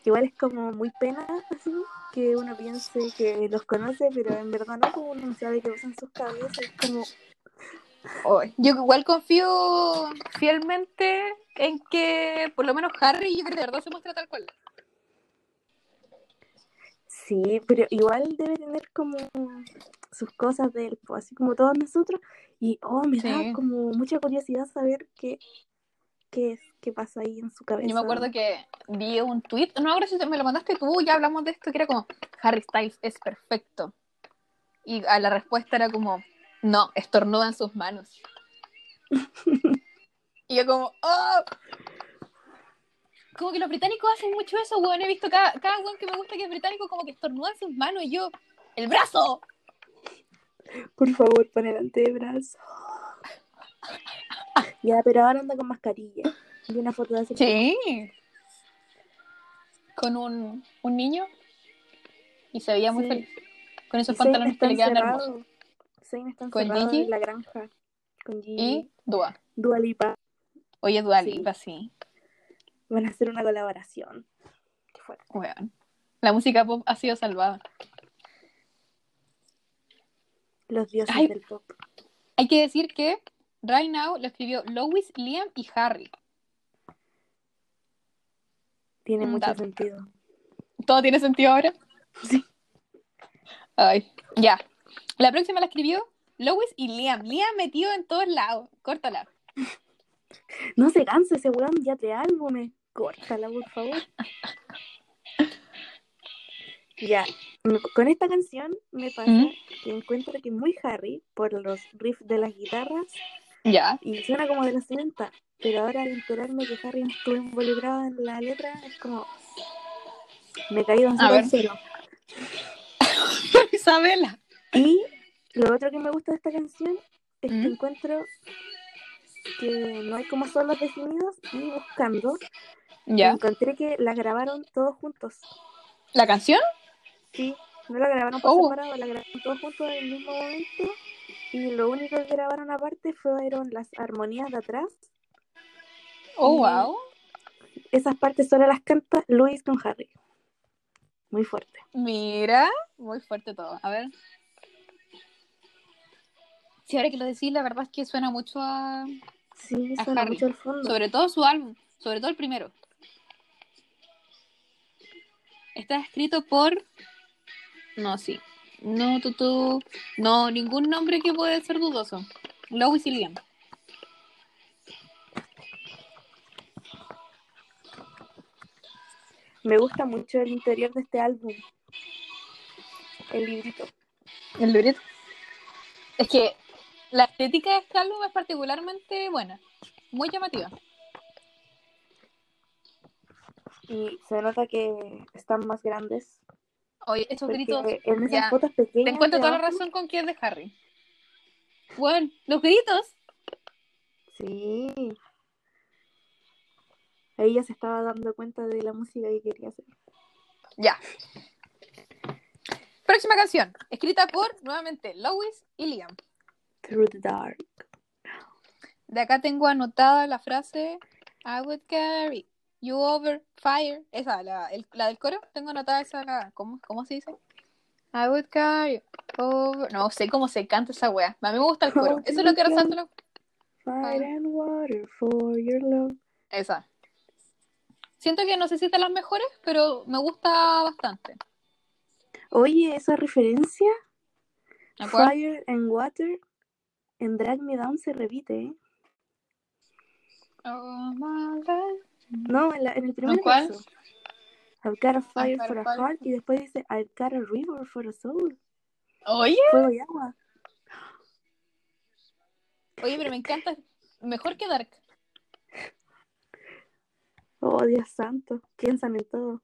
Igual es como muy pena así que uno piense que los conoce, pero en verdad no, como uno no sabe qué pasa en sus cabezas. Es como, Yo igual confío fielmente en que por lo menos Harry yo creo que de verdad se muestra tal cual. Sí, pero igual debe tener como sus cosas de él, pues, así como todos nosotros. Y oh, me da como mucha curiosidad saber qué, qué es, qué pasa ahí en su cabeza. Yo me acuerdo que vi un tweet, no acuerdo si me lo mandaste tú, ya hablamos de esto, que era como Harry Styles es perfecto. Y a la respuesta era como, no, estornuda en sus manos. *laughs* y yo como, oh. Como que los británicos hacen mucho eso, weón. He visto cada, cada weón que me gusta que es británico como que estornuda en sus manos y yo, ¡el brazo! Por favor, pon el antebrazo. Ya, pero ahora anda con mascarilla. Vi una foto de hace Sí. Con un, un niño y se veía muy Sí. feliz. Con esos Y pantalones que le quedan hermosos. Zayn está ¿Con Nicki? en la granja. Con Gigi. Y Dua. Dua Lipa. Oye, Dua. Lipa, sí. Van a hacer una colaboración. Qué fuerte. Weón. La música pop ha sido salvada. Los dioses Ay. del pop. Hay que decir que Right Now lo escribió Lois, Liam y Harry. Tiene mucho sentido. ¿Todo tiene sentido ahora? Sí. Ay, ya. La próxima la escribió Lois y Liam. Liam metido en todos lados. Córtala. *laughs* No se cansa ese weón, ya te álbumes. Córtala, por favor. Ya, con esta canción me pasa ¿Mm? que encuentro que muy Harry por los riffs de las guitarras Ya. y suena como de los 70, pero ahora al enterarme que Harry no estuvo involucrado en la letra es como me caí ver. al cielo. *laughs* Isabela. Y lo otro que me gusta de esta canción es que ¿Mm? encuentro que no hay como solos definidos y buscando Ya. encontré que la grabaron todos juntos. ¿La canción? Sí, no la grabaron por Oh. separado, la grabaron todos juntos en el mismo momento. Y lo único que grabaron aparte fueron las armonías de atrás. Oh, Y- wow. Esas partes solo las canta Luis con Harry. Muy fuerte. Mira, muy fuerte todo. A ver. Sí, ahora que lo decís, la verdad es que suena mucho a. Sí, A suena Harry. mucho al fondo. Sobre todo su álbum, sobre todo el primero. Está escrito por. No, sí. No, tú, tú. No, ningún nombre que puede ser dudoso. Lois y Liam. Me gusta mucho el interior de este álbum. El librito. El librito. Es que la estética de este álbum es particularmente buena. Muy llamativa. Y se nota que están más grandes. Oye, esos Porque gritos. en esas ya. fotos pequeñas. Te encuentro toda la razón con es de Harry. Bueno, los gritos. Sí. Ahí ya se estaba dando cuenta de la música que quería hacer. Ya. Próxima canción, escrita por nuevamente Lois y Liam. Through the Dark. De acá tengo anotada la frase I would carry you over fire. Esa, la, el- la del coro. Tengo anotada esa. la- ¿cómo, ¿Cómo se dice? I would carry over. No sé cómo se canta esa wea. A mí me gusta el coro. Eso es lo que resalta. lo- Fire and water for your love. Esa. Siento que no sé si es de las mejores, pero me gusta bastante. Oye, esa referencia. Fire and Water, en Drag Me Down se repite, ¿eh? Oh, my life. No, en, la- en el primer ¿En cuál? verso. I've got a fire for a heart y después dice I've got a river for a soul. Oye, Fuego y agua. oye, pero me encanta. Mejor que Dark. Oh, Dios santo. Piensan en todo.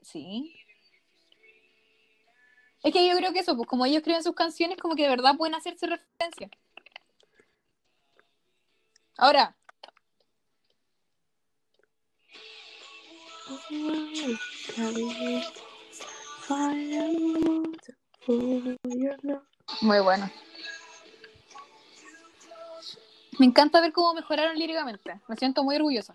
Sí. Es que yo creo que eso, pues como ellos escriben sus canciones, como que de verdad pueden hacerse referencia. Ahora, muy bueno. Me encanta ver cómo mejoraron líricamente. Me siento muy orgullosa.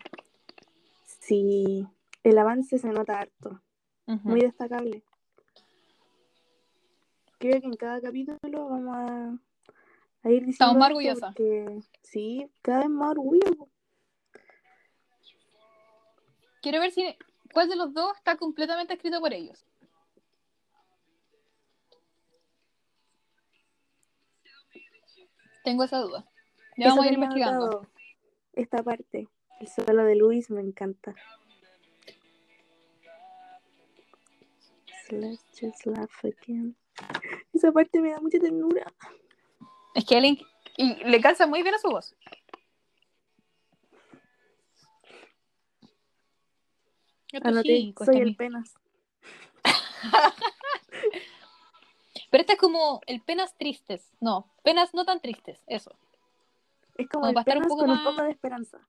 Sí, el avance se nota harto. Muy destacable. Creo que en cada capítulo vamos a, a ir diciendo Estamos más esto orgullosas. porque sí, cada vez más orgullo. Quiero ver si cuál de los dos está completamente escrito por ellos. Tengo esa duda. Ya vamos a ir investigando. Esta parte, el solo de Luis me encanta. Let's just laugh again. Esa parte me da mucha ternura. Es que él y le calza muy bien a su voz. Anoté, cinco, soy el penas. *laughs* Pero este es como el penas tristes. No, penas no tan tristes, eso. Es como Como el para estar un poco con más- un poco de esperanza.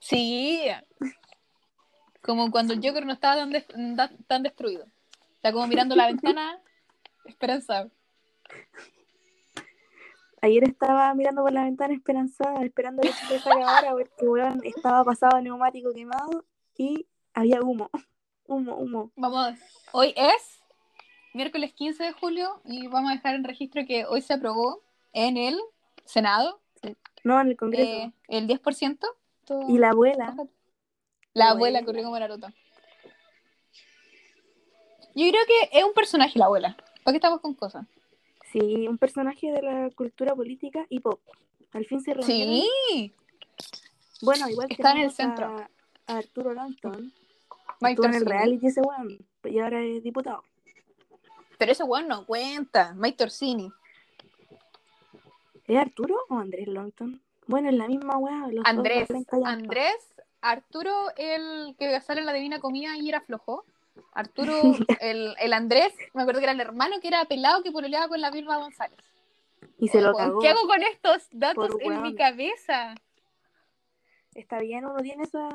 Sí. Como cuando el Joker no estaba tan, tan destruido. Está como mirando la *laughs* ventana, esperanzado. Ayer estaba mirando por la ventana esperanzada, esperando que se acabara porque weón, estaba pasado neumático quemado y había humo. *laughs* Humo, humo. Vamos, hoy es miércoles 15 de julio y vamos a dejar en registro que hoy se aprobó en el Senado No, en el Congreso. eh, el 10%. Todo- y la abuela, La la abuela abuela. corrió como Naruto. Yo creo que es un personaje la abuela. ¿Para qué estamos con cosas? sí, un personaje de la cultura política y pop. Al fin se reunieron. Sí. Bueno, igual Está en el centro. A Arturo Longton. Mike en el reality ese weón, y ahora es diputado. Pero ese weón no cuenta. Mike Torsini. ¿Es Arturo o Andrés Longton? Bueno, es la misma weá. Andrés. Andrés. Arturo, el que sale en la Divina Comida y era flojo. Arturo, *laughs* el, el Andrés, me acuerdo que era el hermano que era pelado que pololeaba con la Vilma González. Y se lo cagó. ¿Qué hago con estos datos en mi cabeza? Está bien, uno tiene esa,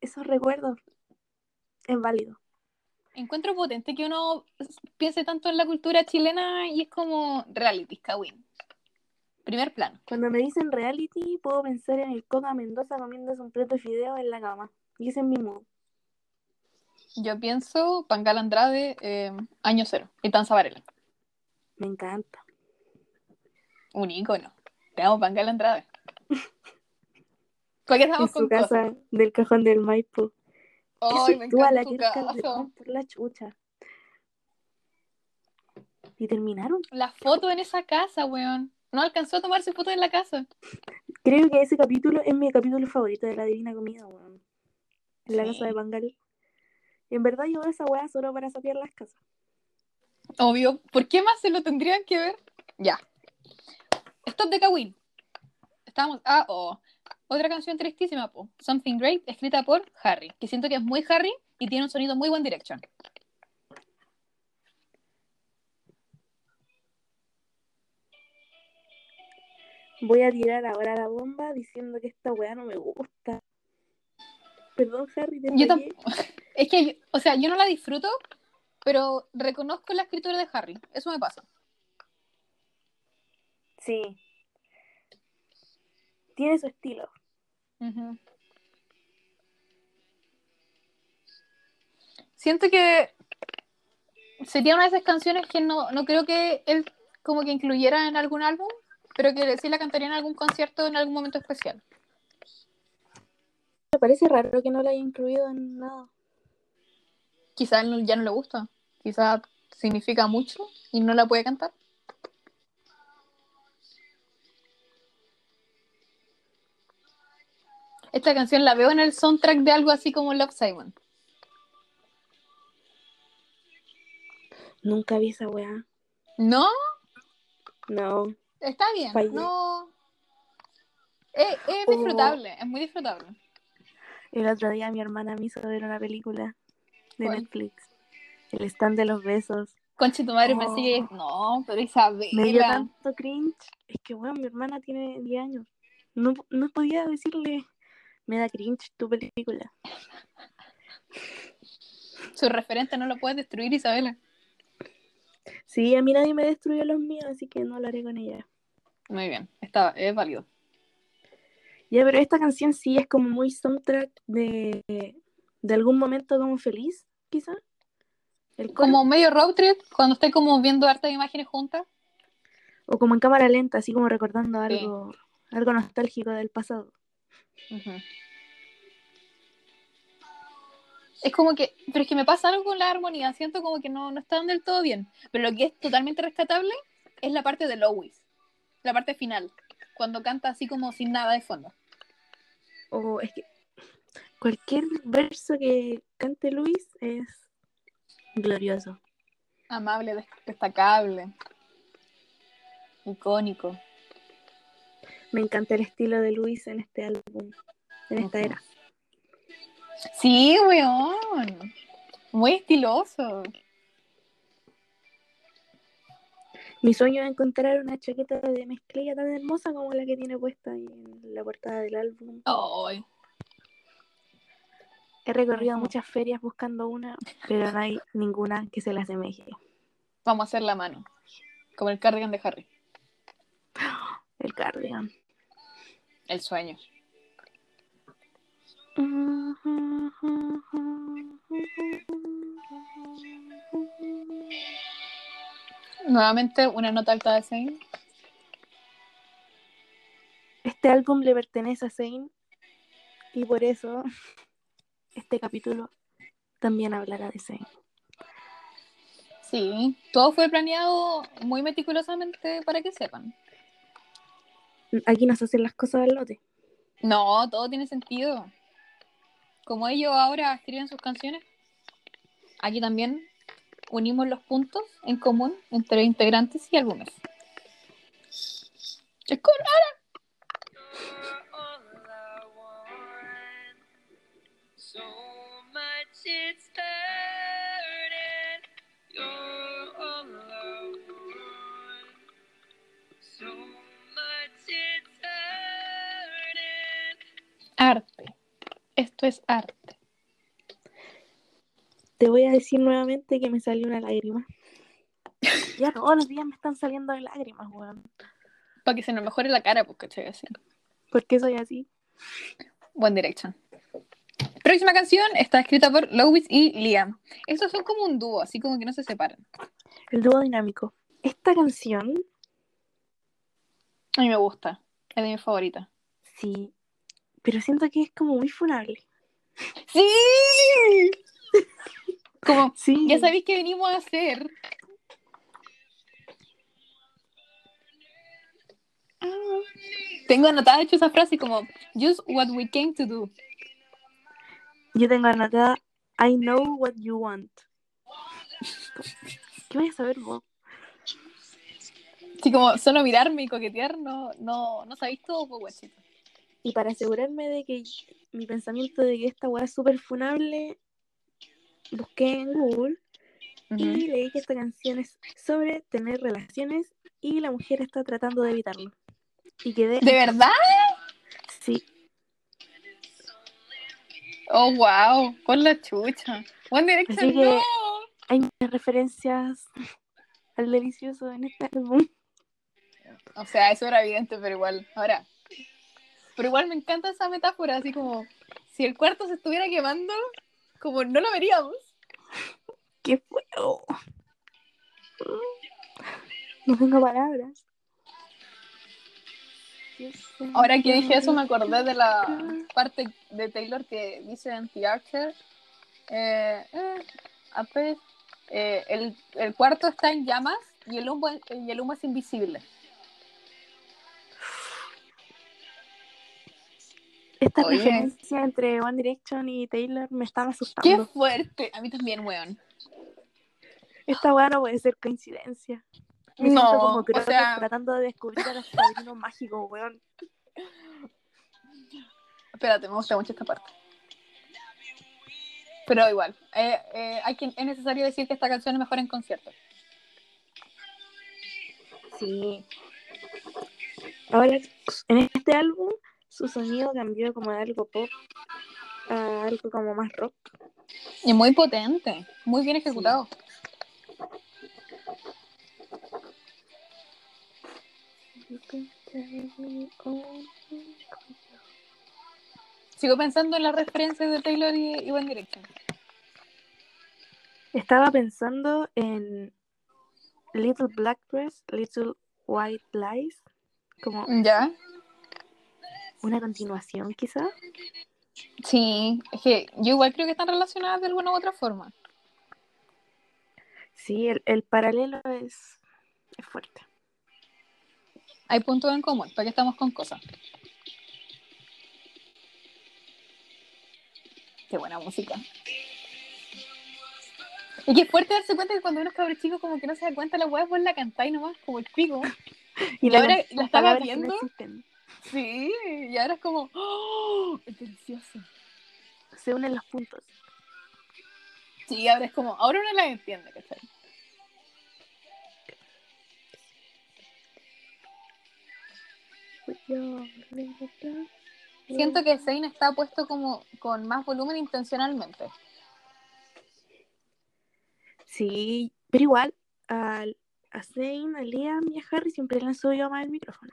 esos recuerdos. Es válido. Encuentro potente que uno piense tanto en la cultura chilena y es como reality, Kawin. Primer plano. Cuando me dicen reality, puedo pensar en el Coca Mendoza comiéndose un plato de fideo en la cama. Y ese es mi mood. Yo pienso Pangal Andrade, eh, año cero, y Tanza Varela. Me encanta. Un ícono. Te amo, Pangal Andrade. ¿Por qué En su casa del cajón del Maipo. Ay, me Eso, encanta la tu casa. Por la chucha. Y terminaron. La foto en esa casa, weón. No alcanzó a tomarse foto en la casa. Creo que ese capítulo es mi capítulo favorito de la Divina Comida, weón. En la Sí. casa de Pangal. En verdad yo veo esa weá solo para sapear las casas. Obvio. ¿Por qué más se lo tendrían que ver? Ya. Stop de Kawin. Estamos. Ah, oh. Otra canción tristísima, po. Something Great, escrita por Harry. Que siento que es muy Harry y tiene un sonido muy One Direction. Voy a tirar ahora la bomba diciendo que esta weá no me gusta. Perdón, Harry, te Yo. *laughs* Es que, yo- o sea, yo no la disfruto, pero reconozco la escritura de Harry. Eso me pasa. Sí. Tiene su estilo. Siento que sería una de esas canciones que no, no creo que él como que incluyera en algún álbum, pero que sí la cantaría en algún concierto en algún momento especial. Me parece raro que no la haya incluido en nada. Quizá a él no- ya no le gusta, quizá significa mucho y no la puede cantar. Esta canción la veo en el soundtrack de algo así como Love Simon. Nunca vi esa weá. ¿No? No. Está bien, Fallé. no. Es, es Oh. disfrutable, es muy disfrutable. El otro día mi hermana me hizo ver una película de ¿Cuál? Netflix. El stand de los besos. Conche tu madre Oh. me sigue. No, pero Me dio tanto cringe. Es que, bueno, mi hermana tiene 10 años. No, no podía decirle, me da cringe tu película. Su referente no lo puedes destruir, Isabela. Sí, a mí nadie me destruyó los míos, así que no lo haré con ella. Muy bien, está, es válido. Ya, pero esta canción sí es como muy soundtrack de, de algún momento como feliz, quizá. El. Como medio road trip, cuando estoy como viendo hartas imágenes juntas. O como en cámara lenta, así como recordando algo, algo nostálgico del pasado. Es como que, pero es que me pasa algo con la armonía, siento como que no, no están del todo bien. Pero lo que es totalmente rescatable es la parte de Lois, la parte final, cuando canta así como sin nada de fondo. O es que cualquier verso que cante Luis es glorioso. Amable, des- destacable, icónico. Me encanta el estilo de Luis en este álbum, en esta era. Sí, weón. Muy estiloso. Mi sueño es encontrar una chaqueta de mezclilla tan hermosa como la que tiene puesta ahí en la portada del álbum. Ay, He recorrido muchas ferias buscando una, pero no hay ninguna que se la asemeje. vamos a hacer la mano. Como el cardigan de Harry. El cardigan. El sueño. Nuevamente una nota alta de Zayn. Este álbum le pertenece a Zayn y por eso *laughs* este capítulo también hablará de Zayn. Sí, todo fue planeado muy meticulosamente para que sepan. Aquí nos hacen las cosas al lote. No, todo tiene sentido. Como ellos ahora escriben sus canciones, aquí también unimos los puntos en común entre integrantes y álbumes. Es all Esto es arte. Te voy a decir nuevamente que me salió una lágrima. Ya todos los días me están saliendo lágrimas, weón. Para que se nos mejore la cara, pues, ¿cachai? Así. ¿Por qué soy así? One Direction. Próxima canción está escrita por Lois y Liam. Estos son como un dúo, así como que no se separan. El dúo dinámico. Esta canción, A mí me gusta. Es de mi favorita. sí, pero siento que es como muy funable. ¡Sí! Como, Sí. ya sabéis qué venimos a hacer. Ah. Tengo anotada, de hecho, esa frase como Just what we came to do. Yo tengo anotada I know what you want. ¿Qué voy a saber vos? Así como solo mirarme y coquetear, no, no, no sabéis todo, guachito. Y para asegurarme de que mi pensamiento de que esta weá es súper funable, busqué en Google y leí que esta canción es sobre tener relaciones y la mujer está tratando de evitarlo. Y quedé, ¿De verdad? sí, Oh, wow, con la chucha. One Direction, Así que- no. hay muchas referencias al delicioso en este álbum. O sea, eso era evidente, pero igual. Ahora, pero igual me encanta esa metáfora, así como si el cuarto se estuviera quemando, como no lo veríamos. ¿Qué fue? Oh. No tengo palabras. Ahora que dije eso, me acordé de la parte de Taylor que dice en The Archer. Eh, eh, eh, el, el cuarto está en llamas y el humo, y el humo es invisible. Esta Oye. referencia entre One Direction y Taylor me están ¡Qué asustando. fuerte! A mí también, weón. Esta weá no puede ser coincidencia. Me No, como o sea- tratando de descubrir a los padrinos *laughs* mágicos, weón. Espérate, me gusta mucho esta parte. Pero igual, eh, eh, hay que, es necesario decir que esta canción es mejor en concierto. Sí. Ahora, en este álbum, su sonido cambió como de algo pop a algo como más rock. Y muy potente, muy bien ejecutado. Sigo pensando en las referencias de Taylor y, y One Direction. Estaba pensando en Little Black Dress, Little White Lies, como ¿Ya? Una continuación quizá. Sí, es que yo igual creo que están relacionadas de alguna u otra forma. Sí, el, el paralelo es, es fuerte. Hay puntos en común, ¿para qué estamos con cosas? Qué buena música. Y qué fuerte darse cuenta que cuando uno es cabrón chico como que no se da cuenta la weá, pues la cantáis nomás, como el pico. *laughs* Y la- ahora la que no viendo. Sí, y ahora es como, ¡oh! Es delicioso. Se unen los puntos. Sí, ahora es como, ahora uno la entiende, ¿cachai? Siento que Zane está puesto como con más volumen intencionalmente. Sí, pero igual al, a Zane, a Liam y a Harry siempre le han subido más el micrófono.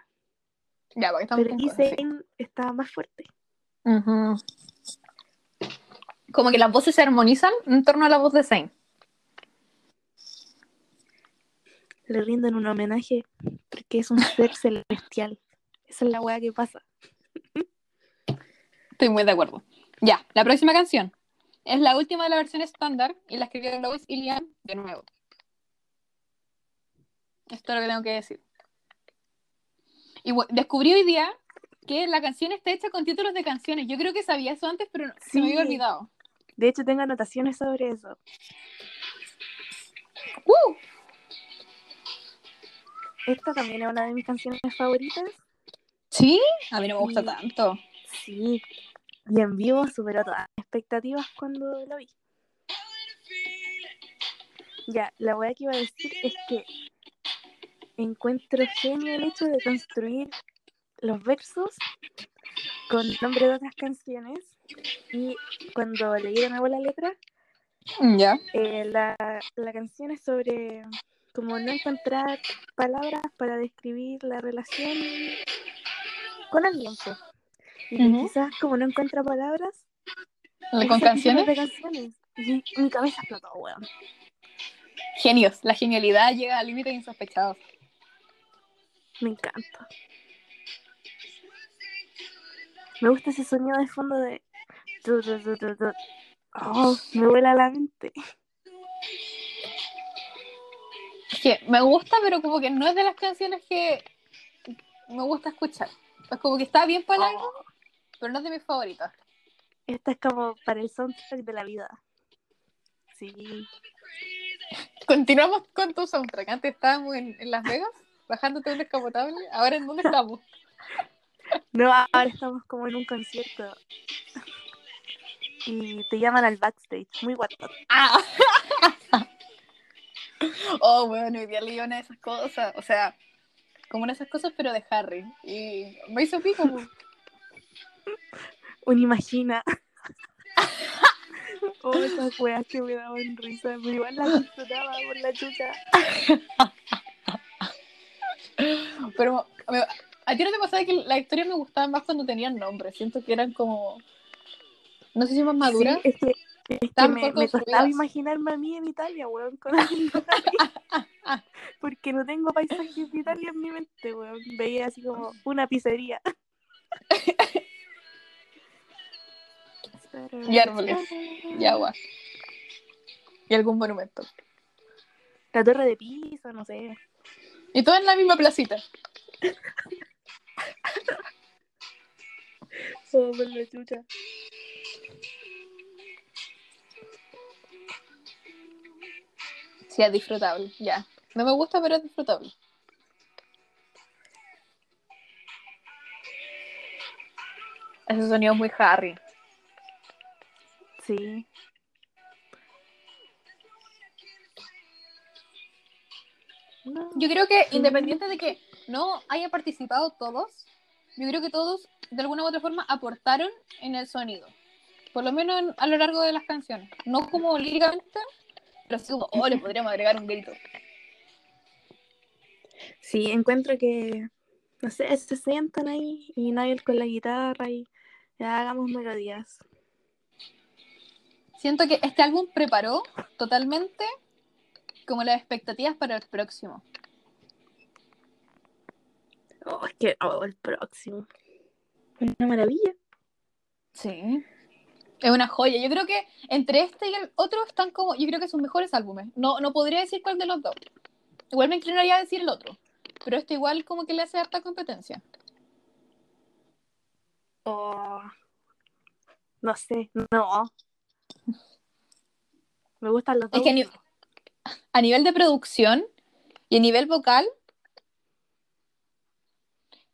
Ya, porque estamos Pero cosas, sí. Zane está más fuerte. Ujú. Como que las voces se armonizan en torno a la voz de Zane. Le rinden un homenaje porque es un *laughs* ser celestial. Esa es la weá que pasa. Estoy muy de acuerdo. Ya, la próxima canción. Es la última de la versión estándar y la escribieron Lois y Liam de nuevo. Esto es lo que tengo que decir. Y descubrí hoy día que la canción está hecha con títulos de canciones. Yo creo que sabía eso antes, pero se me había olvidado. De hecho, tengo anotaciones sobre eso. ¡Uh! Esta también es una de mis canciones favoritas. ¿Sí? A mí no me gusta Sí. tanto. Sí. Y en vivo superó todas las expectativas cuando lo vi. Ya, la weá que iba a decir es que encuentro genio el hecho de construir los versos con nombre de otras canciones. Y cuando leí de nuevo la letra, Ya. eh, la, la canción es sobre como no encontrar palabras para describir la relación con alguien. po. Y quizás como no encuentra palabras, ¿Con de canciones. Y mi cabeza explotó, weón. Genios. La genialidad llega a límites insospechados. Me encanta. Me gusta ese sonido de fondo de... Oh, me vuela la mente. Es que me gusta, pero como que no es de las canciones que me gusta escuchar. Es como que está bien para algo, Oh, pero no es de mis favoritas. esta es como para el soundtrack de la vida. Sí. Continuamos con tu soundtrack. Antes estábamos en, en Las Vegas, bajándote un descapotable. Ahora, ¿en dónde estamos? *laughs* No, ahora estamos como en un concierto. Y te llaman al backstage. Muy guapo. ¡Ah! *laughs* oh, bueno, hoy día leí una de esas cosas. O sea, como una de esas cosas, pero de Harry. Y me hizo pico. *laughs* Un imagina. oh, esas weas que me daban risa. Pero igual la disfrutaba por la chucha. Pero me- a ti no te pasaba que las historias me gustaban más cuando tenían nombre. Siento que eran como. No sé si más maduras. Sí, es que, es que Estaban me, me costaba imaginarme a mí en Italia, weón, con. *laughs* Porque no tengo paisajes de Italia en mi mente, weón. Veía así como una pizzería. Y árboles. Y agua. Y algún monumento. La torre de Pisa, no sé. Y todo en la misma placita. Oh, la chucha. Sí, es disfrutable, ya. No me gusta, pero es disfrutable. Ese sonido es muy Harry. Sí. No. Yo creo que independiente de que no hayan participado todos, yo creo que todos de alguna u otra forma aportaron en el sonido. Por lo menos en- a lo largo de las canciones. No como líricamente, pero sí como, oh, le podríamos agregar un grito. Sí, encuentro que, no sé, se sientan ahí y Niall con la guitarra y ya hagamos melodías. Siento que este álbum preparó totalmente como las expectativas para el próximo. Oh, es que oh, el próximo. Una maravilla. Sí. Es una joya. Yo creo que entre este y el otro están como. Yo creo que sus mejores álbumes. No, no podría decir cuál de los dos. Igual me inclinaría a decir el otro. Pero este igual como que le hace harta competencia. Oh. No sé, no. *laughs* Me gustan los dos. Es que a, ni- a nivel de producción y a nivel vocal.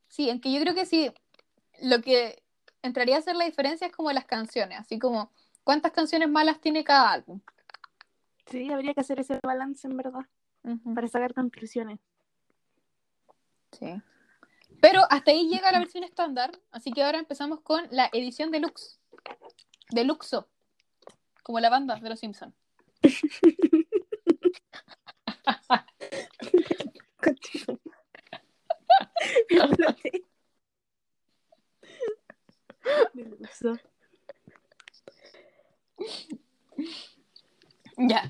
Sí, aunque yo creo que sí. Lo que entraría a hacer la diferencia es como las canciones. Así como cuántas canciones malas tiene cada álbum. Sí, habría que hacer ese balance en verdad. Para sacar conclusiones. Sí. Pero hasta ahí llega la versión estándar, así que ahora empezamos con la edición deluxe. Deluxo. Como la banda de los Simpsons. *laughs* Continúa. Me exploté. Me gustó. Ya.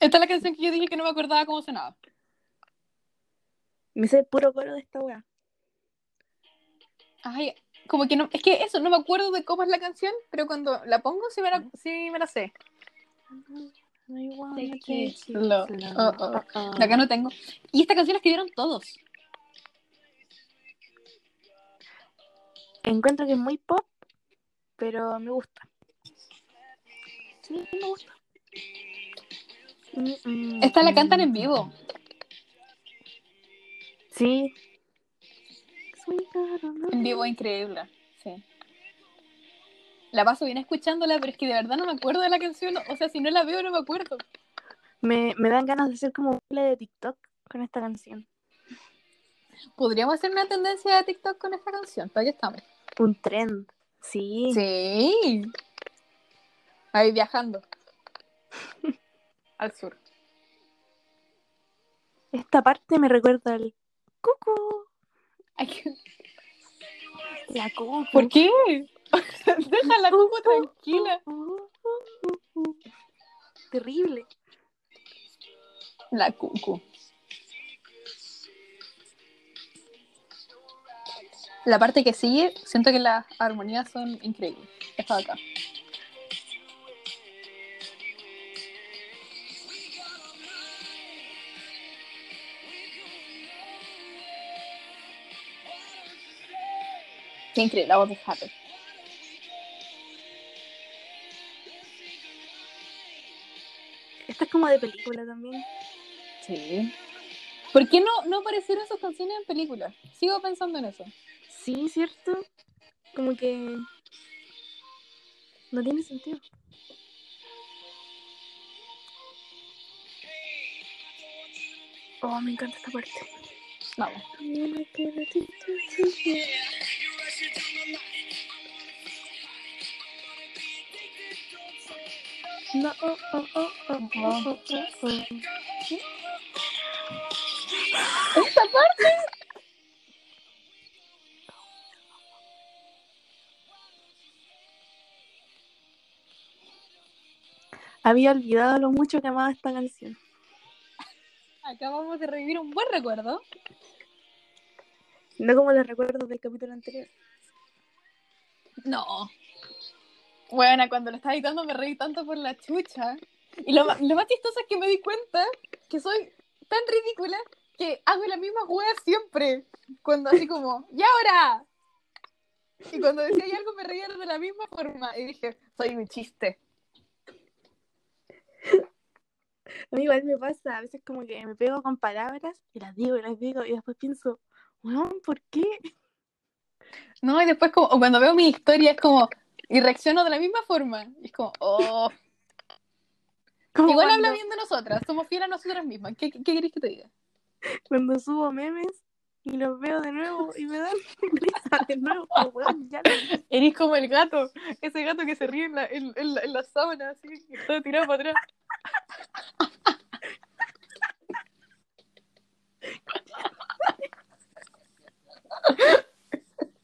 Esta es la canción que yo dije que no me acordaba cómo sonaba. Me sé puro coro de esta weá. Ay, como que no. Es que eso, no me acuerdo de cómo es la canción, pero cuando la pongo sí me la, sí me la sé. Oh, oh. De acá no tengo. Y esta canción la escribieron todos. Encuentro que es muy pop, pero me gusta. Sí, me gusta. Mm, mm, Esta la cantan mm. en vivo. Sí. En vivo increíble. Sí. La paso bien escuchándola, pero es que de verdad no me acuerdo de la canción. O sea, si no la veo, no me acuerdo. Me, me dan ganas de hacer como un de TikTok con esta canción. Podríamos hacer una tendencia de TikTok con esta canción. Todavía estamos. Un trend. Sí. Sí. Ahí viajando. *laughs* Al sur. Esta parte me recuerda al cucu. Ay, qué- La cucu. ¿Por qué? Deja la cuco tranquila. Terrible. La cucu. La parte que sigue, siento que las armonías son increíbles. Esta de acá. Qué increíble la voz de Harry. Esta es como de película también. Sí. ¿Por qué no, no aparecieron esas canciones en películas? Sigo pensando en eso. Sí, ¿cierto? Como que... No tiene sentido. Oh, me encanta esta parte. Vamos. No, oh, oh, oh, oh, oh, oh, oh, oh. Esta parte. Había olvidado lo mucho que amaba esta canción. Acabamos de revivir un buen recuerdo. No como los recuerdos del capítulo anterior. No, bueno, cuando lo estaba editando me reí tanto por la chucha. Y lo, más chistoso es que me di cuenta que soy tan ridícula que hago la misma hueá siempre. Cuando así como, ¡y ahora! Y cuando decía "Y algo me reía de la misma forma. Y dije, soy un chiste. A mí igual me pasa, a veces como que me pego con palabras y las digo y las digo y después pienso, weón, ¿por qué? No, y después como, cuando veo mi historia es como, y reacciono de la misma forma. Y es como, oh. *laughs* Como Igual cuando, habla bien de nosotras, somos fieles a nosotras mismas. ¿Qué, qué querés que te diga? cuando subo memes y los veo de nuevo y me dan *laughs* risa de nuevo, ya. Eres como el gato, ese gato que se ríe en la, en, en la, en la sábana, así, que está tirado para atrás. *laughs*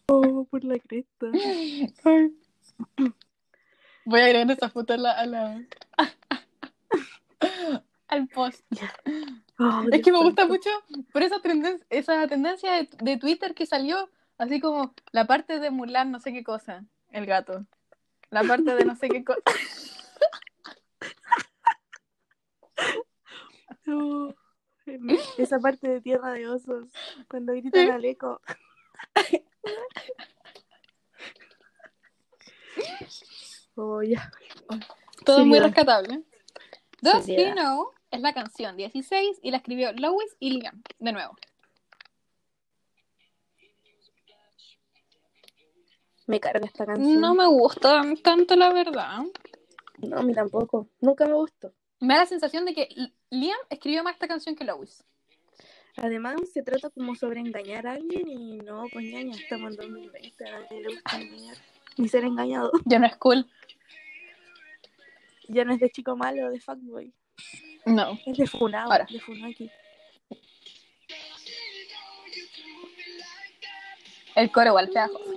Oh, por la cresta. Voy a agregar esa foto a la... A la... *laughs* al post. Oh, Es que me gusta mucho por esa, tenden- esa tendencia de, de Twitter que salió, así como la parte de Mulan, no sé qué cosa, el gato. La parte de no sé qué cosa. *laughs* Esa parte de Tierra de Osos, cuando gritan al eco. *laughs* *laughs* Oh, ya. Todo muy Seriedad. rescatable. Does he Seriedad. know es la canción 16 y la escribió Lois y Liam, de nuevo. Me carga esta canción. No me gusta tanto, la verdad. No, a mí tampoco. Nunca me gustó. Me da la sensación de que Liam escribió más esta canción que Lois. Además, se trata como sobre engañar a alguien y no, pues ñaña, estamos en 2020, a nadie le gusta engañar. *laughs* Ni ser engañado. *laughs* Ya no es cool. Ya no es de chico malo, de fuckboy. No. Es de funado, Ahora. de funaki. El coro igual pegajoso.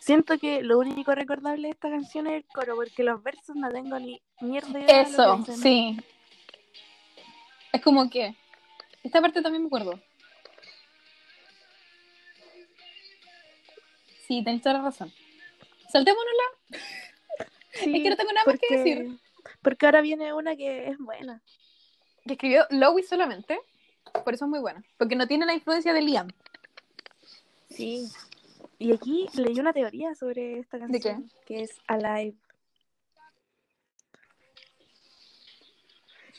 Siento que lo único recordable de esta canción es el coro, porque los versos no tengo ni mierda de Eso, sí. Es como que. Esta parte también me acuerdo. Sí, tenés toda la razón. Saltémonosla. *laughs* Sí, Es que no tengo nada más que porque- decir. Porque ahora viene una que es buena. Que escribió Lois solamente. Por eso es muy buena. Porque no tiene la influencia de Liam. Sí. Y aquí leí una teoría sobre esta ¿De qué? canción, que es Alive.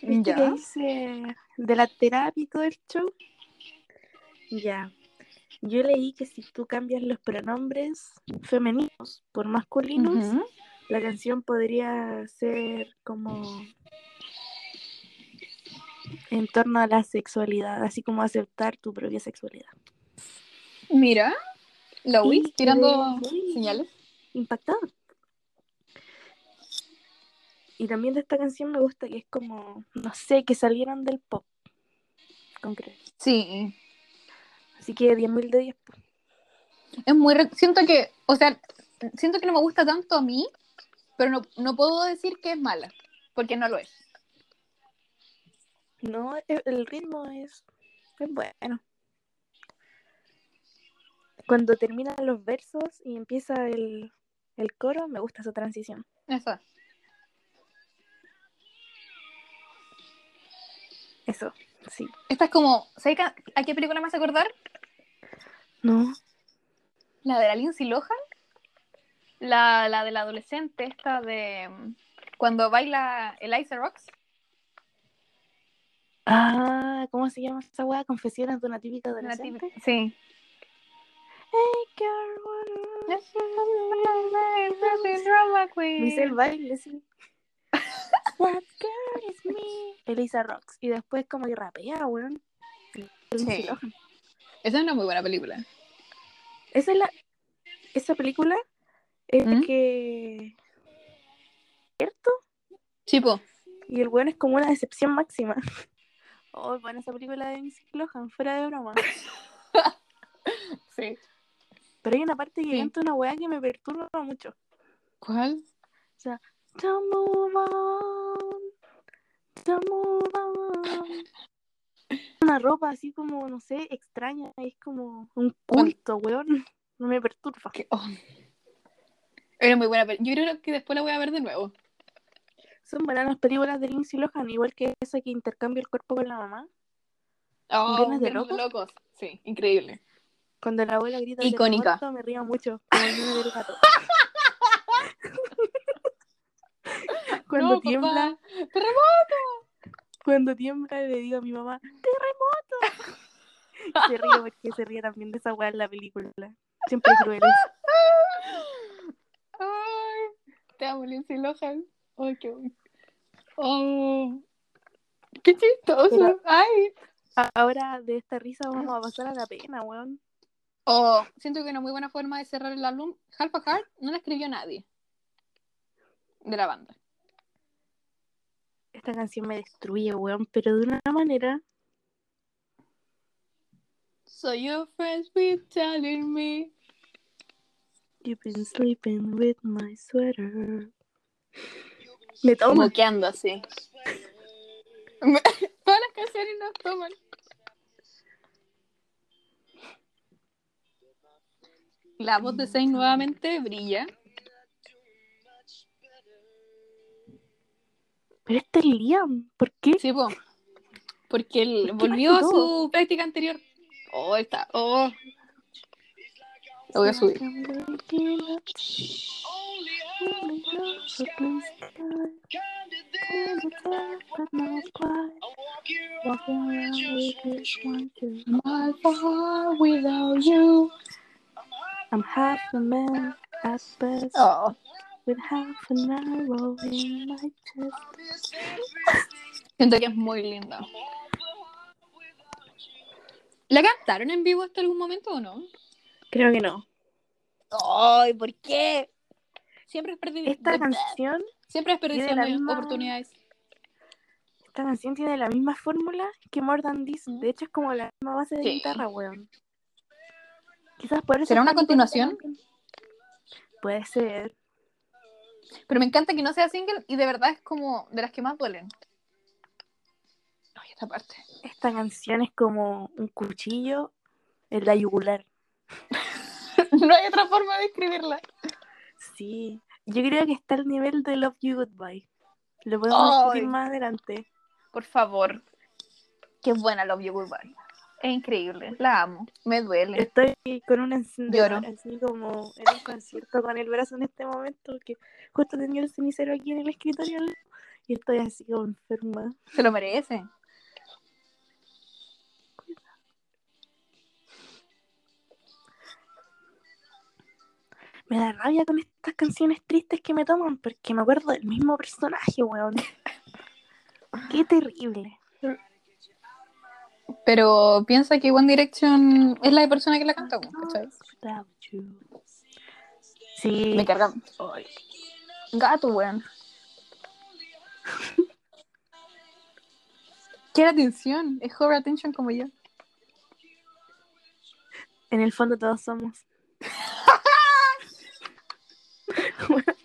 ¿Viste que Ya. dice de la terapia y todo el show? Ya. Yo leí que si tú cambias los pronombres femeninos por masculinos, la canción podría ser como en torno a la sexualidad, así como aceptar tu propia sexualidad. Mira. Lois Y tirando señales. impactada. Y también de esta canción me gusta que es como, no sé, que salieron del pop. Concreto. Sí. Así que 10.000 de 10. pues. Es muy. re- Siento que. O sea, siento que no me gusta tanto a mí. Pero no, no puedo decir que es mala. Porque no lo es. No, e- el ritmo es, es bueno. Cuando terminan los versos y empieza el, el coro, me gusta esa transición. Eso. Eso, sí. Esta es como. ¿sabes a qué película me hace acordar? No, La de la Lindsay Lohan. La, la de la adolescente, esta de. mm, Cuando baila Eliza Rocks. Ah, ¿cómo se llama esa weá? Confesiones de una típica Una adolescente. típica- Sí. Me hice el baile, sí. That girl is me. Elisa Rocks. Y después como que rapea, weón. Sí. Esa es una muy buena película. Esa es la. Esa película es ¿Mm? que. ¿Cierto? Chipo. Y el weón es como una decepción máxima. *laughs* Oh, bueno, esa película de Lindsay Lohan, fuera de broma. *laughs* Sí. Pero hay una parte que Sí. canta una weá que me perturba mucho. ¿Cuál? Don't move on. Don't move on. Una ropa así como, no sé, extraña. Es como un culto, weón. No me perturba. Oh. Era muy buena película. Yo creo que después la voy a ver de nuevo. Son buenas las películas de Lindsay Lohan, igual que esa que intercambia el cuerpo con la mamá. Oh, ¿Viernes de Viernes locos? Sí, increíble. Cuando la abuela grita Icónica. Me río mucho. *laughs* Como el meme del gato. Cuando No, tiembla, papá. Terremoto. cuando tiembla le digo a mi mamá, ¡terremoto! se ríe porque se ríe también de esa weá en la película. Siempre crueles. Ay, te amo, Lindsay Lohan. Ay, qué bueno. Oh, qué chistoso. Pero- Ay. Ahora de esta risa vamos a pasar a la pena, weón. Oh, siento que una muy buena forma de cerrar el álbum. Half a Heart no la escribió nadie de la banda. Esta canción me destruye, weón, pero de una manera. So your friends be telling me. You've been sleeping with my sweater. Me toma. moqueando así. *laughs* Todas las canciones nos toman. La voz de Zayn nuevamente brilla. Pero este es Liam. ¿Por qué? Sí, po. Porque él ¿Por volvió a su práctica anterior. Oh, está. Oh. Lo voy a subir. I'm half a man at best, Oh. With half an arrow in my chest. Siento que es muy linda. ¿La cantaron en vivo hasta algún momento o no? Creo que no. Ay, ¿por qué? Siempre es perdi- Esta de- canción, Siempre la desperdiciando misma- oportunidades. esta canción tiene la misma fórmula que More Than This. De hecho, es como la misma base de Sí. guitarra, weón. Quizás por eso. ¿Será una continuación? Puede ser. Pero me encanta que no sea single y de verdad es como de las que más duelen. Ay, esta parte. Esta canción es como un cuchillo en la yugular. *laughs* no hay otra forma de escribirla. Sí. Yo creo que está al nivel de Love You Goodbye. Lo podemos discutir más adelante. Por favor. Qué buena Love You Goodbye. Es increíble. La amo. Me duele. Estoy con un encendedor, Lloro. así como en un concierto con el brazo en este momento, que justo tenía el cenicero aquí en el escritorio y estoy así como enferma. Se lo merece. Me da rabia con estas canciones tristes que me toman, porque me acuerdo del mismo personaje, weón. *laughs* Qué terrible. Pero piensa que One Direction es la persona que la canta, ¿cachai? Sí, Me carga. Ay. Gato, weón. Quiere atención. Es Horror Attention como yo. en el fondo todos somos. *laughs* *laughs*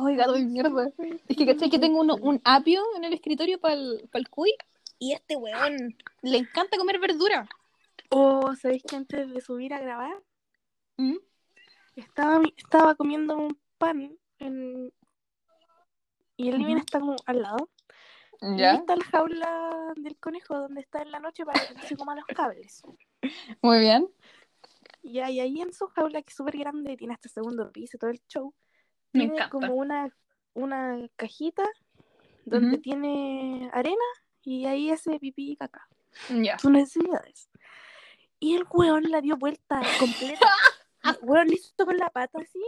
Ay, gato de mierda. Es que, ¿cachai? Que tengo uno, un apio en el escritorio para el, cuy. Y este weón le encanta comer verdura. O, ¿sabéis que antes de subir a grabar, ¿Mm? estaba, estaba comiendo un pan en... y el Ujú. está como al lado? Y ahí está la jaula del conejo donde está en la noche para que no se coma los cables. Muy bien. Y ahí, ahí en su jaula, que es súper grande, tiene hasta segundo piso, todo el show, Me tiene encanta. como una, una cajita donde tiene arena y ahí hace pipí y caca. Sus necesidades. Y el weón la dio vuelta *laughs* completa. el weón hizo con la pata así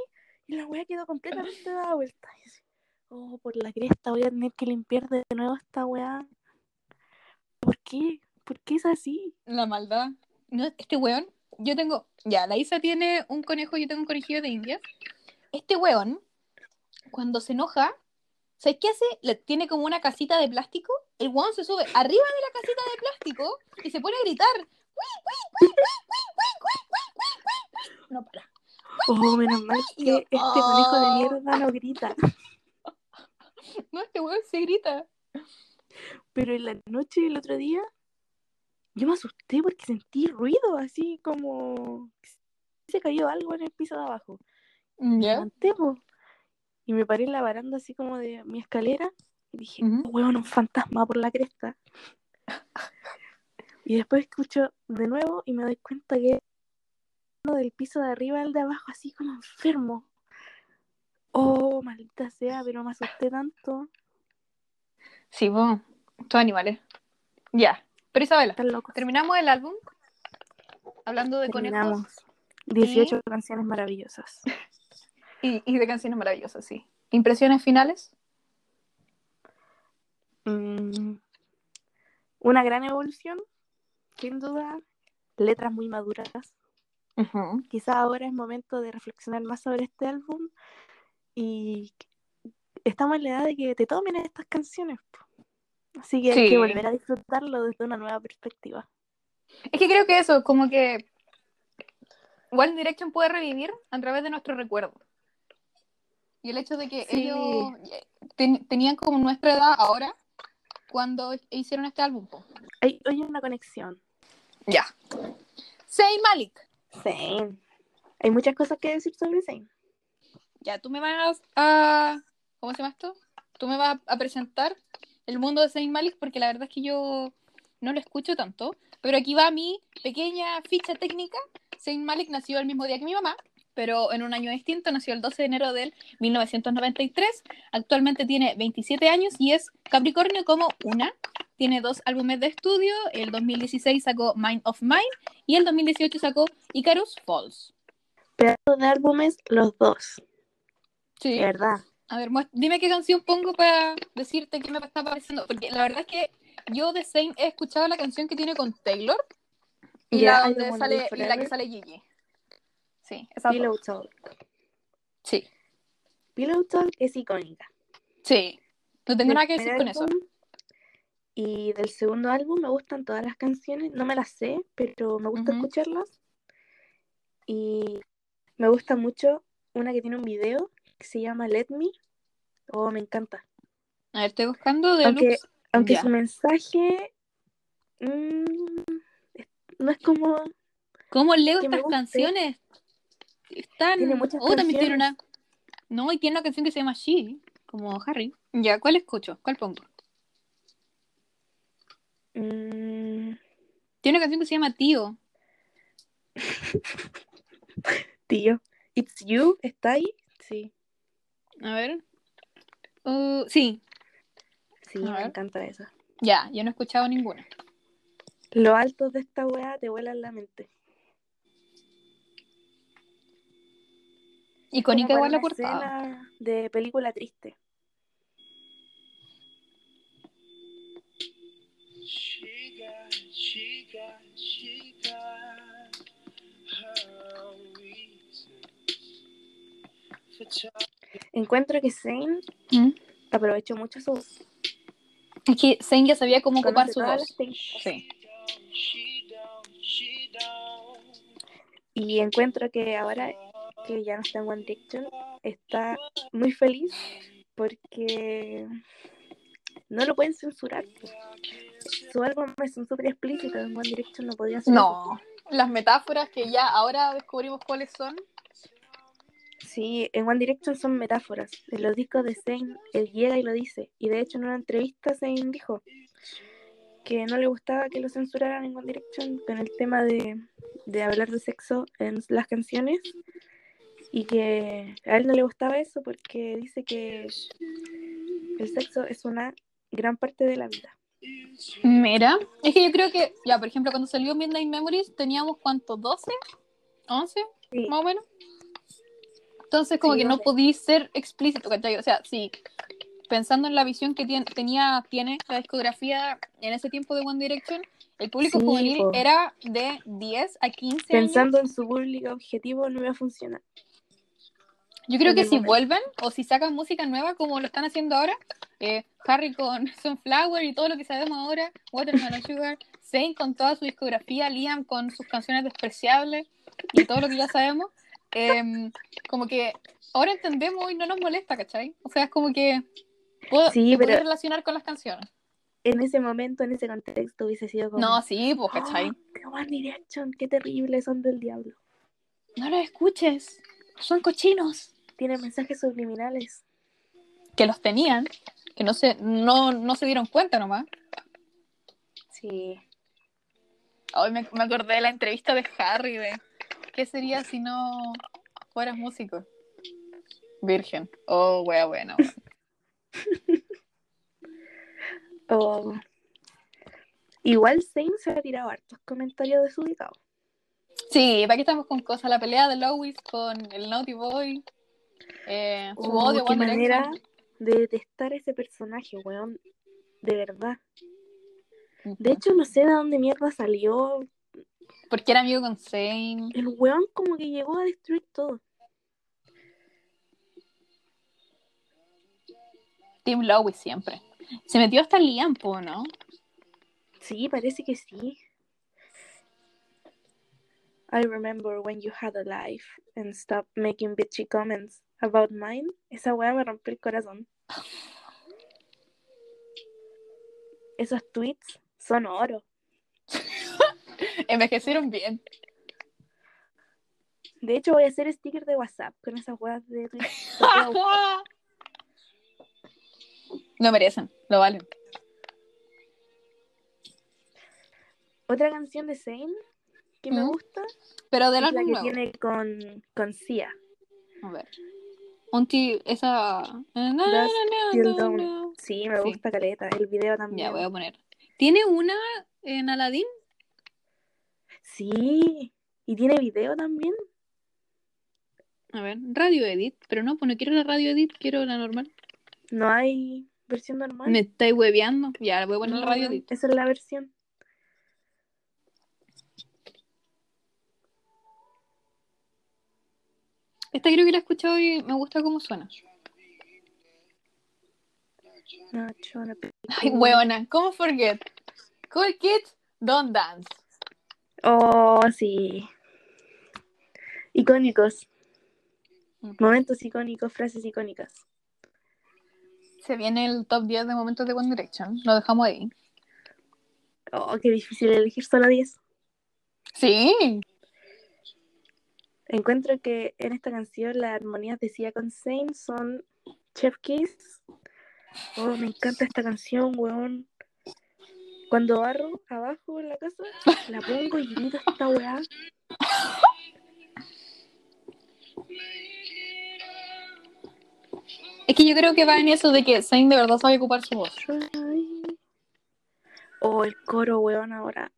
y la weá quedó completamente dada vuelta. Y así, oh, por la cresta voy a tener que limpiar de nuevo esta weá. ¿Por qué? ¿Por qué es así? La maldad. No, este weón, yo tengo. Ya, la Isa tiene un conejo, yo tengo un conejillo de indias. Este weón, cuando se enoja, ¿sabes qué hace? Tiene como una casita de plástico. El guan se sube arriba de la casita de plástico y se pone a gritar. No para. Oh, menos mal que este conejo de mierda no grita. No, este weón se grita. Pero en la noche del otro día, yo me asusté porque sentí ruido, así como se cayó algo en el piso de abajo. ¿Ya? Yeah y me paré en la baranda así como de mi escalera y dije, Ujú. "Oh, weón, un fantasma por la cresta. y después escucho de nuevo y me doy cuenta que uno del piso de arriba al de abajo así como enfermo. Oh, maldita sea, pero me asusté tanto. Sí, vos. Todos animales. Ya. Pero Isabela, terminamos el álbum hablando de conejos Terminamos. 18 canciones maravillosas. Y, y de canciones maravillosas, sí. ¿Impresiones finales? Mm, una gran evolución, sin duda. Letras muy maduras. Quizá ahora es momento de reflexionar más sobre este álbum y estamos en la edad de que te tomen estas canciones. Así que hay que volver a disfrutarlo desde una nueva perspectiva. Es que creo que eso, como que One Direction puede revivir a través de nuestro recuerdo. Y el hecho de que Sí. ellos ten- tenían como nuestra edad ahora cuando hicieron este álbum. Hay, hay una conexión. Ya. Zayn Malik. Zayn. Hay muchas cosas que decir sobre Zayn. Ya, tú me vas a... ¿Cómo se llama esto? Tú me vas a presentar el mundo de Zayn Malik porque la verdad es que yo no lo escucho tanto. Pero aquí va mi pequeña ficha técnica. Zayn Malik nació el mismo día que mi mamá, pero en un año distinto. Nació el 12 de enero del 1993. Actualmente tiene 27 años y es Capricornio como una. Tiene dos álbumes de estudio. El 2016 sacó Mind of Mine y el 2018 sacó Icarus Falls. Pedazos de álbumes, los dos. Sí. De verdad. A ver, dime qué canción pongo para decirte qué me está pareciendo. Porque la verdad es que yo de Zayn he escuchado la canción que tiene con Taylor y la, donde sale, y la que sale Gigi. Sí, esa Pillow Talk. Sí, Pillow Talk es icónica. sí. No tengo Del nada que decir con eso. Y del segundo álbum me gustan todas las canciones. No me las sé, pero me gusta escucharlas. Y me gusta mucho una que tiene un video que se llama Let Me. Oh, me encanta. A ver, estoy buscando de Aunque, aunque su mensaje mm, no es como... ¿Cómo leo estas canciones? Están... Tiene muchas oh, también tiene canciones. una... No, y tiene una canción que se llama She, como Harry. Ya, ¿cuál escucho? ¿Cuál pongo? mm, Tiene una canción que se llama Tío. *laughs* tío, It's You, ¿está ahí? Sí, A ver. Uh, sí, sí, A me ver. encanta esa. ya, yo no he escuchado ninguna. Los altos de esta weá te vuelan la mente. Icónica igual la portada. escena de película triste. Encuentro que Zayn ¿Mm? aprovechó mucho su voz. Es que Zayn ya sabía cómo ocupar su voz. Sí. Y encuentro que ahora que ya no está en One Direction, está muy feliz porque no lo pueden censurar. Su álbum son súper explícitos, en One Direction no podía hacer No, las metáforas que ya ahora descubrimos cuáles son. Sí, en One Direction son metáforas. En los discos de Zayn, él llega y lo dice. Y de hecho en una entrevista Zayn dijo que no le gustaba que lo censuraran en One Direction con el tema de, de hablar de sexo en las canciones y que a él no le gustaba eso porque dice que el sexo es una gran parte de la vida. Mira, es que yo creo que, ya, por ejemplo, cuando salió Midnight Memories teníamos cuánto, 12, 11, Sí. más o menos. Entonces, como Sí, que no 12. podí ser explícito, ¿cachai? O sea, sí, pensando en la visión que tien- tenía, tiene la discografía en ese tiempo de One Direction, el público Sí, juvenil po. era de 10 a 15 años. Pensando en su público objetivo no iba a funcionar. Yo creo que si momento. vuelven o si sacan música nueva como lo están haciendo ahora, eh, Harry con *laughs* Sunflower y todo lo que sabemos ahora, Watermelon Sugar, Zayn con toda su discografía, Liam con sus canciones despreciables y todo lo que ya sabemos, em, como que ahora entendemos y no nos molesta, ¿cachai? O sea, es como que puedo, Sí, pero- relacionar con las canciones. En ese momento, en ese contexto, hubiese sido como. No, sí, pues, ¿cachai? "Oh, One Direction, qué terrible, son del diablo. No los escuches, son cochinos. Tienen mensajes subliminales. Que los tenían, que no se, no, no se dieron cuenta nomás. Sí. Hoy me, me acordé de la entrevista de Harry de ¿qué sería si no fueras músico? Virgen. Oh, wea, bueno. *laughs* O... Igual Zayn se ha tirado hartos comentarios desubicados. Sí, ¿para qué estamos con cosas? La pelea de Lois con el Naughty Boy. Eh, su Oh, odio qué One manera Direction. de detestar ese personaje, weón. De verdad. De hecho, no sé de dónde mierda salió. Porque era amigo con Zayn. El weón como que llegó a destruir todo. Team Lois siempre. Se metió hasta Liam, ¿no? Sí, parece que sí. I remember when you had a life and stopped making bitchy comments about mine. Esa weá me rompió el corazón. Esos tweets son oro. *laughs* Envejecieron bien. De hecho, voy a hacer sticker de WhatsApp con esas weas de tweets. *laughs* Lo merecen, lo valen. Otra canción de Zayn que me ¿Mm? gusta Pero es la que nuevo. tiene con, con Sia. A ver. Esa. Na, Dawn. na. Sí, me Sí. gusta caleta. El video también. Ya voy a poner. ¿Tiene una en Aladdin? Sí. Y tiene video también. A ver, radio edit. Pero no, pues no quiero la radio edit, quiero la normal. No hay versión normal. Me estáis hueveando. Ya, voy a poner No, la radio no, edit. Esa es la versión. Esta creo que la he escuchado y me gusta cómo suena. Ay, huevona, ¿cómo forget? Cool kids, don't dance. Oh, sí. Icónicos. Momentos icónicos, frases icónicas. Se viene el top 10 de momentos de One Direction. Lo dejamos ahí. Oh, qué difícil elegir solo 10. Sí. Encuentro que en esta canción las armonías de Sia con Zayn son Chef Kiss. Oh, me encanta esta canción, weón. Cuando barro abajo en la casa, la pongo y grito esta weá. Es que yo creo que va en eso de que Zayn de verdad sabe ocupar su voz. Oh, el coro, weón, ahora.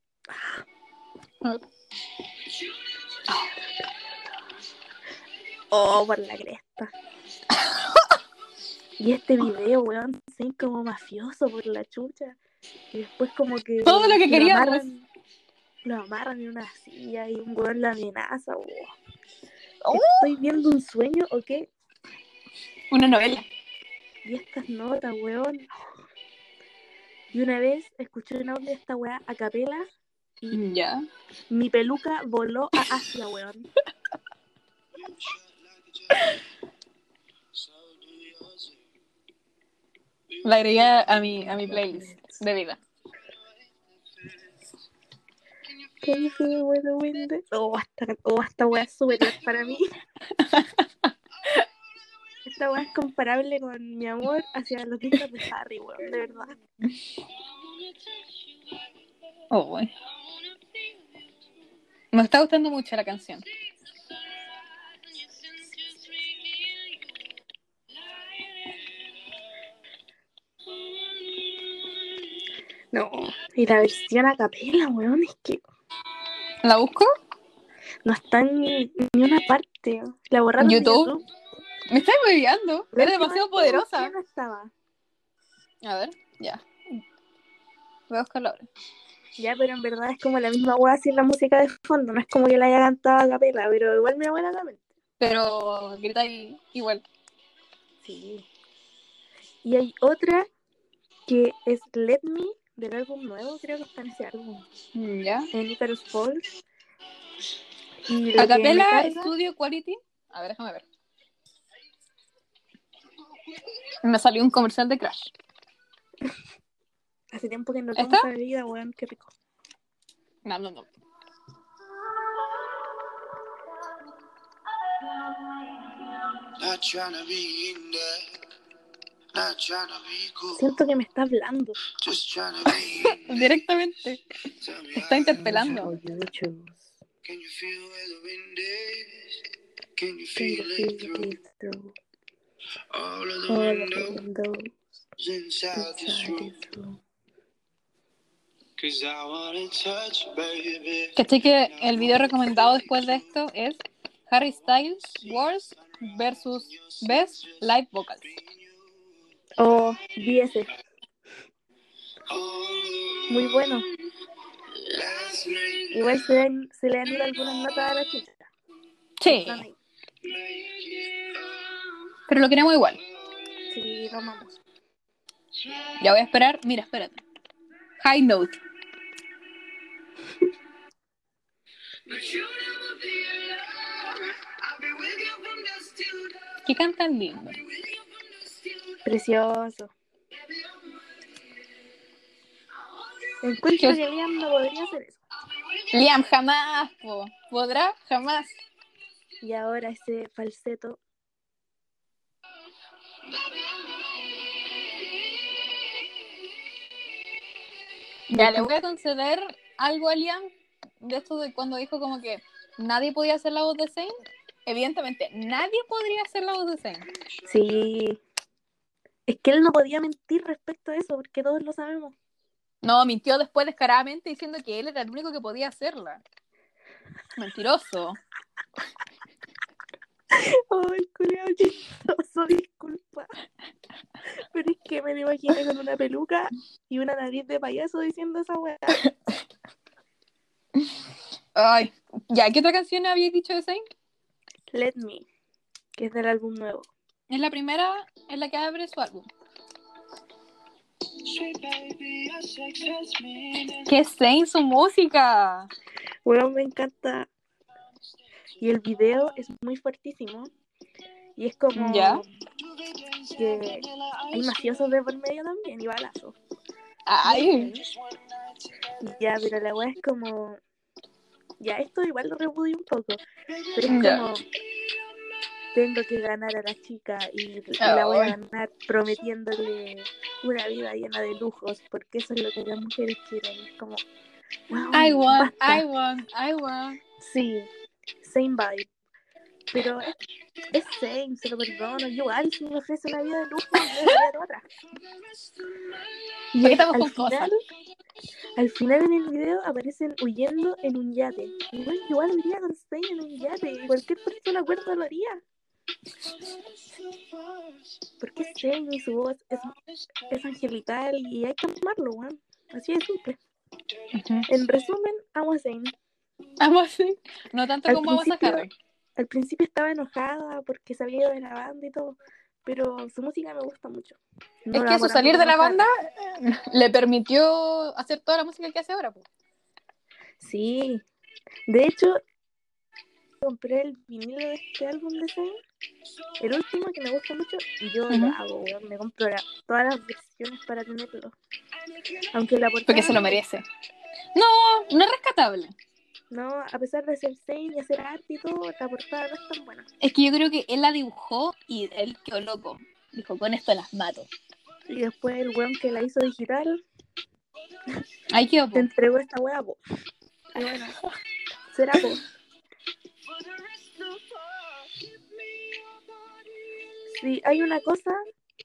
Oh, por la cresta. Y este video, weón, Zayn como mafioso por la chucha. Y después como que... Todo lo que queríamos. amarran, lo amarran en una silla y un weón la amenaza. Oh. ¿Estoy viendo un sueño o qué? Una novela. Y estas notas, weón. Y una vez escuché un audio de esta weá a capela y Ya. mi peluca voló a Asia, weón. *laughs* La agregué a mi, a mi playlist de vida. The is? Oh, esta, oh, esta weá es superior para mí. Esta weá es comparable con mi amor hacia los discos de Harry, weón, de verdad. Oh, boy. Me está gustando mucho la canción. No, y la versión a capela, weón, es que ¿La busco? no está ni, ni una parte. La borraron de ¿YouTube? YouTube. Me estáis moviendo. La Era demasiado poderosa. no estaba. A ver, ya. Voy a buscarla ahora. Ya, pero en verdad es como la misma weá sin la música de fondo. No es como que la haya cantado a capela, pero igual me buena la mente. Pero grita igual. Sí. Y hay otra que es Let Me, del álbum nuevo, creo que está en ese álbum, Ya. en Icarus Falls. Y Acapella carga- Studio Quality. A ver, déjame ver. Me salió un comercial de Crash. Hace tiempo que no ¿Esta? tomo esa bebida, weón, qué rico. No, no, no. Not Siento que me está hablando. *laughs* Directamente. Me Está interpelando. ¿Cachai que el video recomendado después de esto es Harry Styles Worst versus Best Live Vocals? Oh, o Diese. Muy bueno. Igual se, den, se le han ido algunas notas a la chica. Sí. Pero lo queremos igual. Sí, lo. Ya voy a esperar. Mira, espérate. High note. Que cantan lindo. Precioso. Encuentro Liam no podría hacer eso. Liam, jamás, po. ¿Podrá? Jamás. Y ahora ese falseto. Ya, le voy a conceder algo a Liam de esto de cuando dijo como que nadie podía hacer la voz de Zane. Evidentemente, nadie podría hacer la voz de Zane. Sí. Es que él no podía mentir respecto a eso, porque todos lo sabemos. No, mintió después descaradamente diciendo que él era el único que podía hacerla. Mentiroso. Ay, culiao, chistoso, disculpa. Pero es que me lo imaginé con una peluca y una nariz de payaso diciendo esa weá. Ay, ya, ¿qué otra canción había dicho de Zane? Let Me, que es del álbum nuevo. Es la primera en la que abre su álbum. ¿Qué Zane su música? Weón, me encanta. Y el video es muy fuertísimo. Y es como ¿Ya? que hay mafiosos de por medio también y balazos. Ay, Ya, pero la weá es como. Ya, esto igual lo repudio un poco. Pero es Ya. Tengo que ganar a la chica y, y la voy a ganar prometiéndole una vida llena de lujos, porque eso es lo que las mujeres quieren. Es como. weón, I want, basta. I want, I want. Sí, same vibe. Pero es, es same, se lo perdono. Igual, si me ofrece una vida de lujo, me daría otra. *laughs* Y ¿Por qué estamos al con cosas? final, al final en el video aparecen huyendo en un yate. Bueno, igual iría con Zayn en un yate. Cualquier persona acuerdo lo haría. Porque Zayn y su voz es, es angelical y hay que amarlo, weón. Así de simple. En resumen, amo a Zayn. Amo a Zane. No tanto Al como vamos a Harry. Al principio estaba enojada porque se había ido de la banda y todo. Pero su música me gusta mucho. No Es que su salir de la banda eh, le permitió hacer toda la música que hace ahora. po. Sí. De hecho, compré el vinilo de este álbum de Zayn. El último que me gusta mucho. Y yo lo hago, weón. Me compro la- todas las versiones para tenerlo. Aunque la portada. Porque se lo merece. No, no es rescatable. No, a pesar de ser Zayn y hacer arte y todo, la portada no es tan buena. Es que yo creo que él la dibujó y él quedó loco. Dijo, con esto las mato. Y después el weón que la hizo digital Ahí quedó. te entregó esta wea, po. Y bueno, será po. Si hay una cosa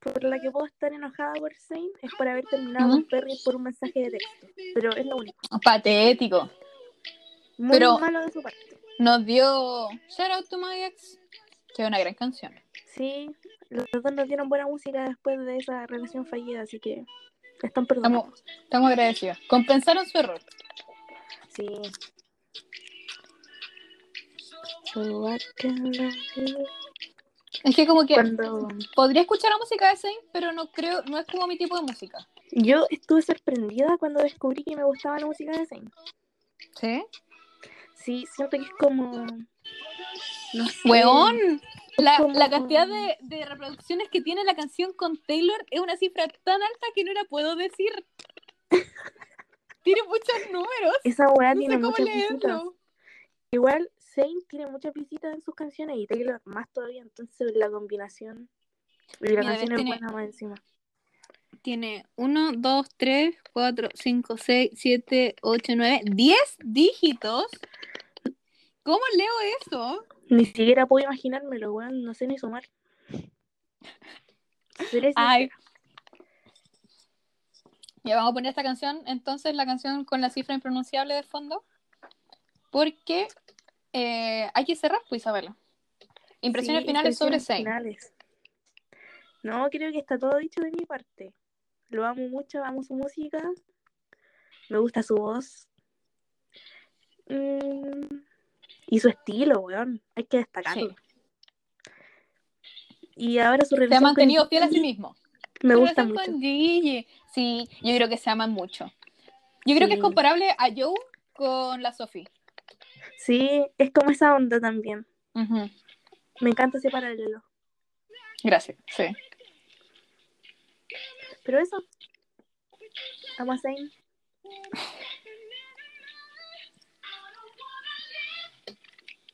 por la que puedo estar enojada por Zayn es por haber terminado con Perry por un mensaje de texto. Pero es lo único. Patético. Muy Pero- malo de su parte. Nos dio Shout Out to My Ex, que es una gran canción. Sí, los dos nos dieron buena música después de esa relación fallida, así que están perdonados. Estamos, estamos agradecidos. Compensaron su error. Sí. So Es que como que Cuando podría escuchar la música de Zayn, pero no creo, no es como mi tipo de música. yo estuve sorprendida cuando descubrí que me gustaba la música de Zayn. ¿Sí? Sí, siento que es como. No sé. Weón, la, como- la cantidad de, de reproducciones que tiene la canción con Taylor es una cifra tan alta que no la puedo decir. *laughs* tiene muchos números. Esa weá No tiene leerlo. Igual, Zayn tiene muchas visitas en sus canciones y Taylor más todavía, entonces la combinación. Y la Mira, canción es tiene- buena más encima. Tiene 1, 2, 3, 4, 5, 6, 7, 8, 9, 10 dígitos. ¿Cómo leo eso? Ni siquiera puedo imaginármelo, weón, no sé ni sumar. *laughs* Ay. Ya vamos a poner esta canción, entonces la canción con la cifra impronunciable de fondo. Porque eh, hay que cerrar, pues, Isabela. Impresiones Sí, finales sobre finales. No, creo que está todo dicho de mi parte. Lo amo mucho, amo su música. Me gusta su voz. Mm, y su estilo, weón. Hay que destacarlo. Sí. Y ahora su Se ha relación mantenido fiel a sí mismo. Me Su gusta relación mucho. con Gigi. Sí, yo creo que se aman mucho. Yo creo que es comparable a Joe con la Sophie. Sí, es como esa onda también. Ujú. Me encanta ese paralelo. Gracias, sí. Pero eso. Amo a Zayn.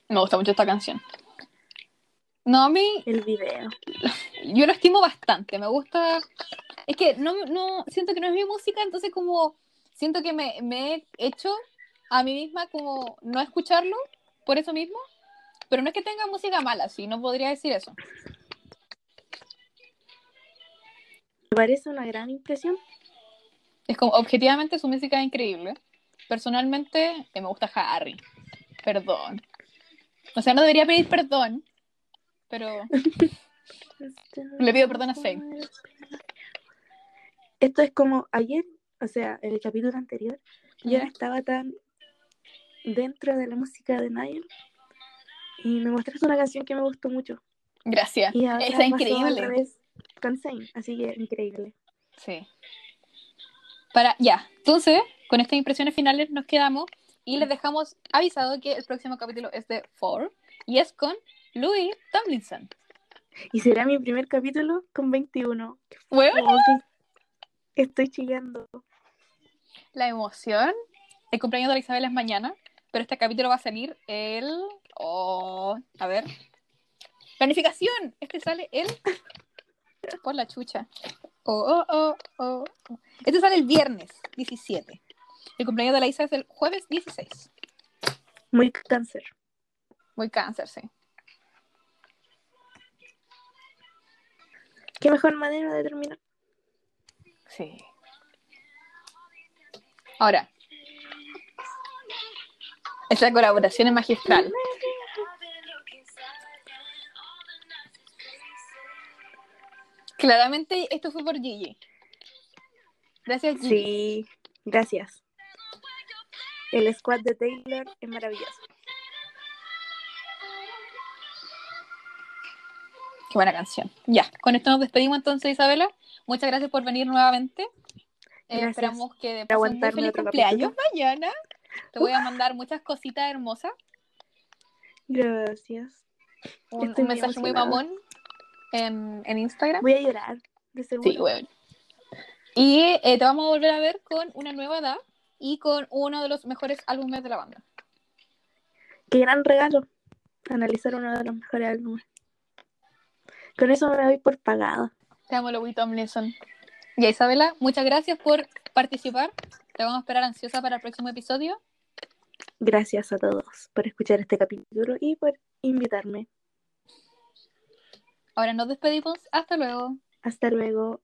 Me gusta mucho esta canción. No, a mí, El video. yo lo estimo bastante. Me gusta. Es que no, no siento que no es mi música, entonces, como siento que me, me he hecho a mí misma como no escucharlo por eso mismo. Pero no es que tenga música mala, sí, no podría decir eso. Me parece una gran impresión. Es como, objetivamente su música es increíble. Personalmente, eh, me gusta Harry. Perdón. O sea, no debería pedir perdón, pero Le pido perdón a Zayn. Esto es como ayer, o sea, en el capítulo anterior, yo no estaba tan dentro de la música de Niall y me mostraste una canción que me gustó mucho. gracias. Y ahora Esa increíble. con Zayn, así que increíble. Sí. Para, ya, entonces, con estas impresiones finales nos quedamos y les dejamos avisado que el próximo capítulo es de Four y es con Louis Tomlinson. Y será mi primer capítulo con 21. Bueno, Oh, estoy chillando. la emoción. El cumpleaños de la Isabel es mañana, pero este capítulo va a salir el. Oh, a ver. Planificación. Este sale el. Por la chucha. Oh, oh, oh, oh, oh. Este sale el viernes 17. El cumpleaños de la Isa es el jueves 16. Muy cáncer. Muy cáncer, sí. Qué mejor manera de terminar. Sí. Ahora. Esta colaboración es magistral. Claramente esto fue por Gigi. Gracias, Gigi. Sí, gracias. El squad de Taylor es maravilloso. Qué buena canción. Ya, con esto nos despedimos entonces, Isabela. Muchas gracias por venir nuevamente. Eh, esperamos que de paso un feliz cumpleaños capítulo. mañana. Te voy a mandar muchas cositas hermosas. Gracias. Un, Estoy un muy mensaje muy mamón en, en Instagram. Voy a llorar, de seguro. Sí, weón. Y eh, te vamos a volver a ver con una nueva edad y con uno de los mejores álbumes de la banda. Qué gran regalo. Analizar uno de los mejores álbumes. Con eso me doy por pagada. Te amo, Louis Tomlinson. Y a Isabela, muchas gracias por participar. Te vamos a esperar ansiosa para el próximo episodio. Gracias a todos por escuchar este capítulo y por invitarme. Ahora nos despedimos. Hasta luego. Hasta luego.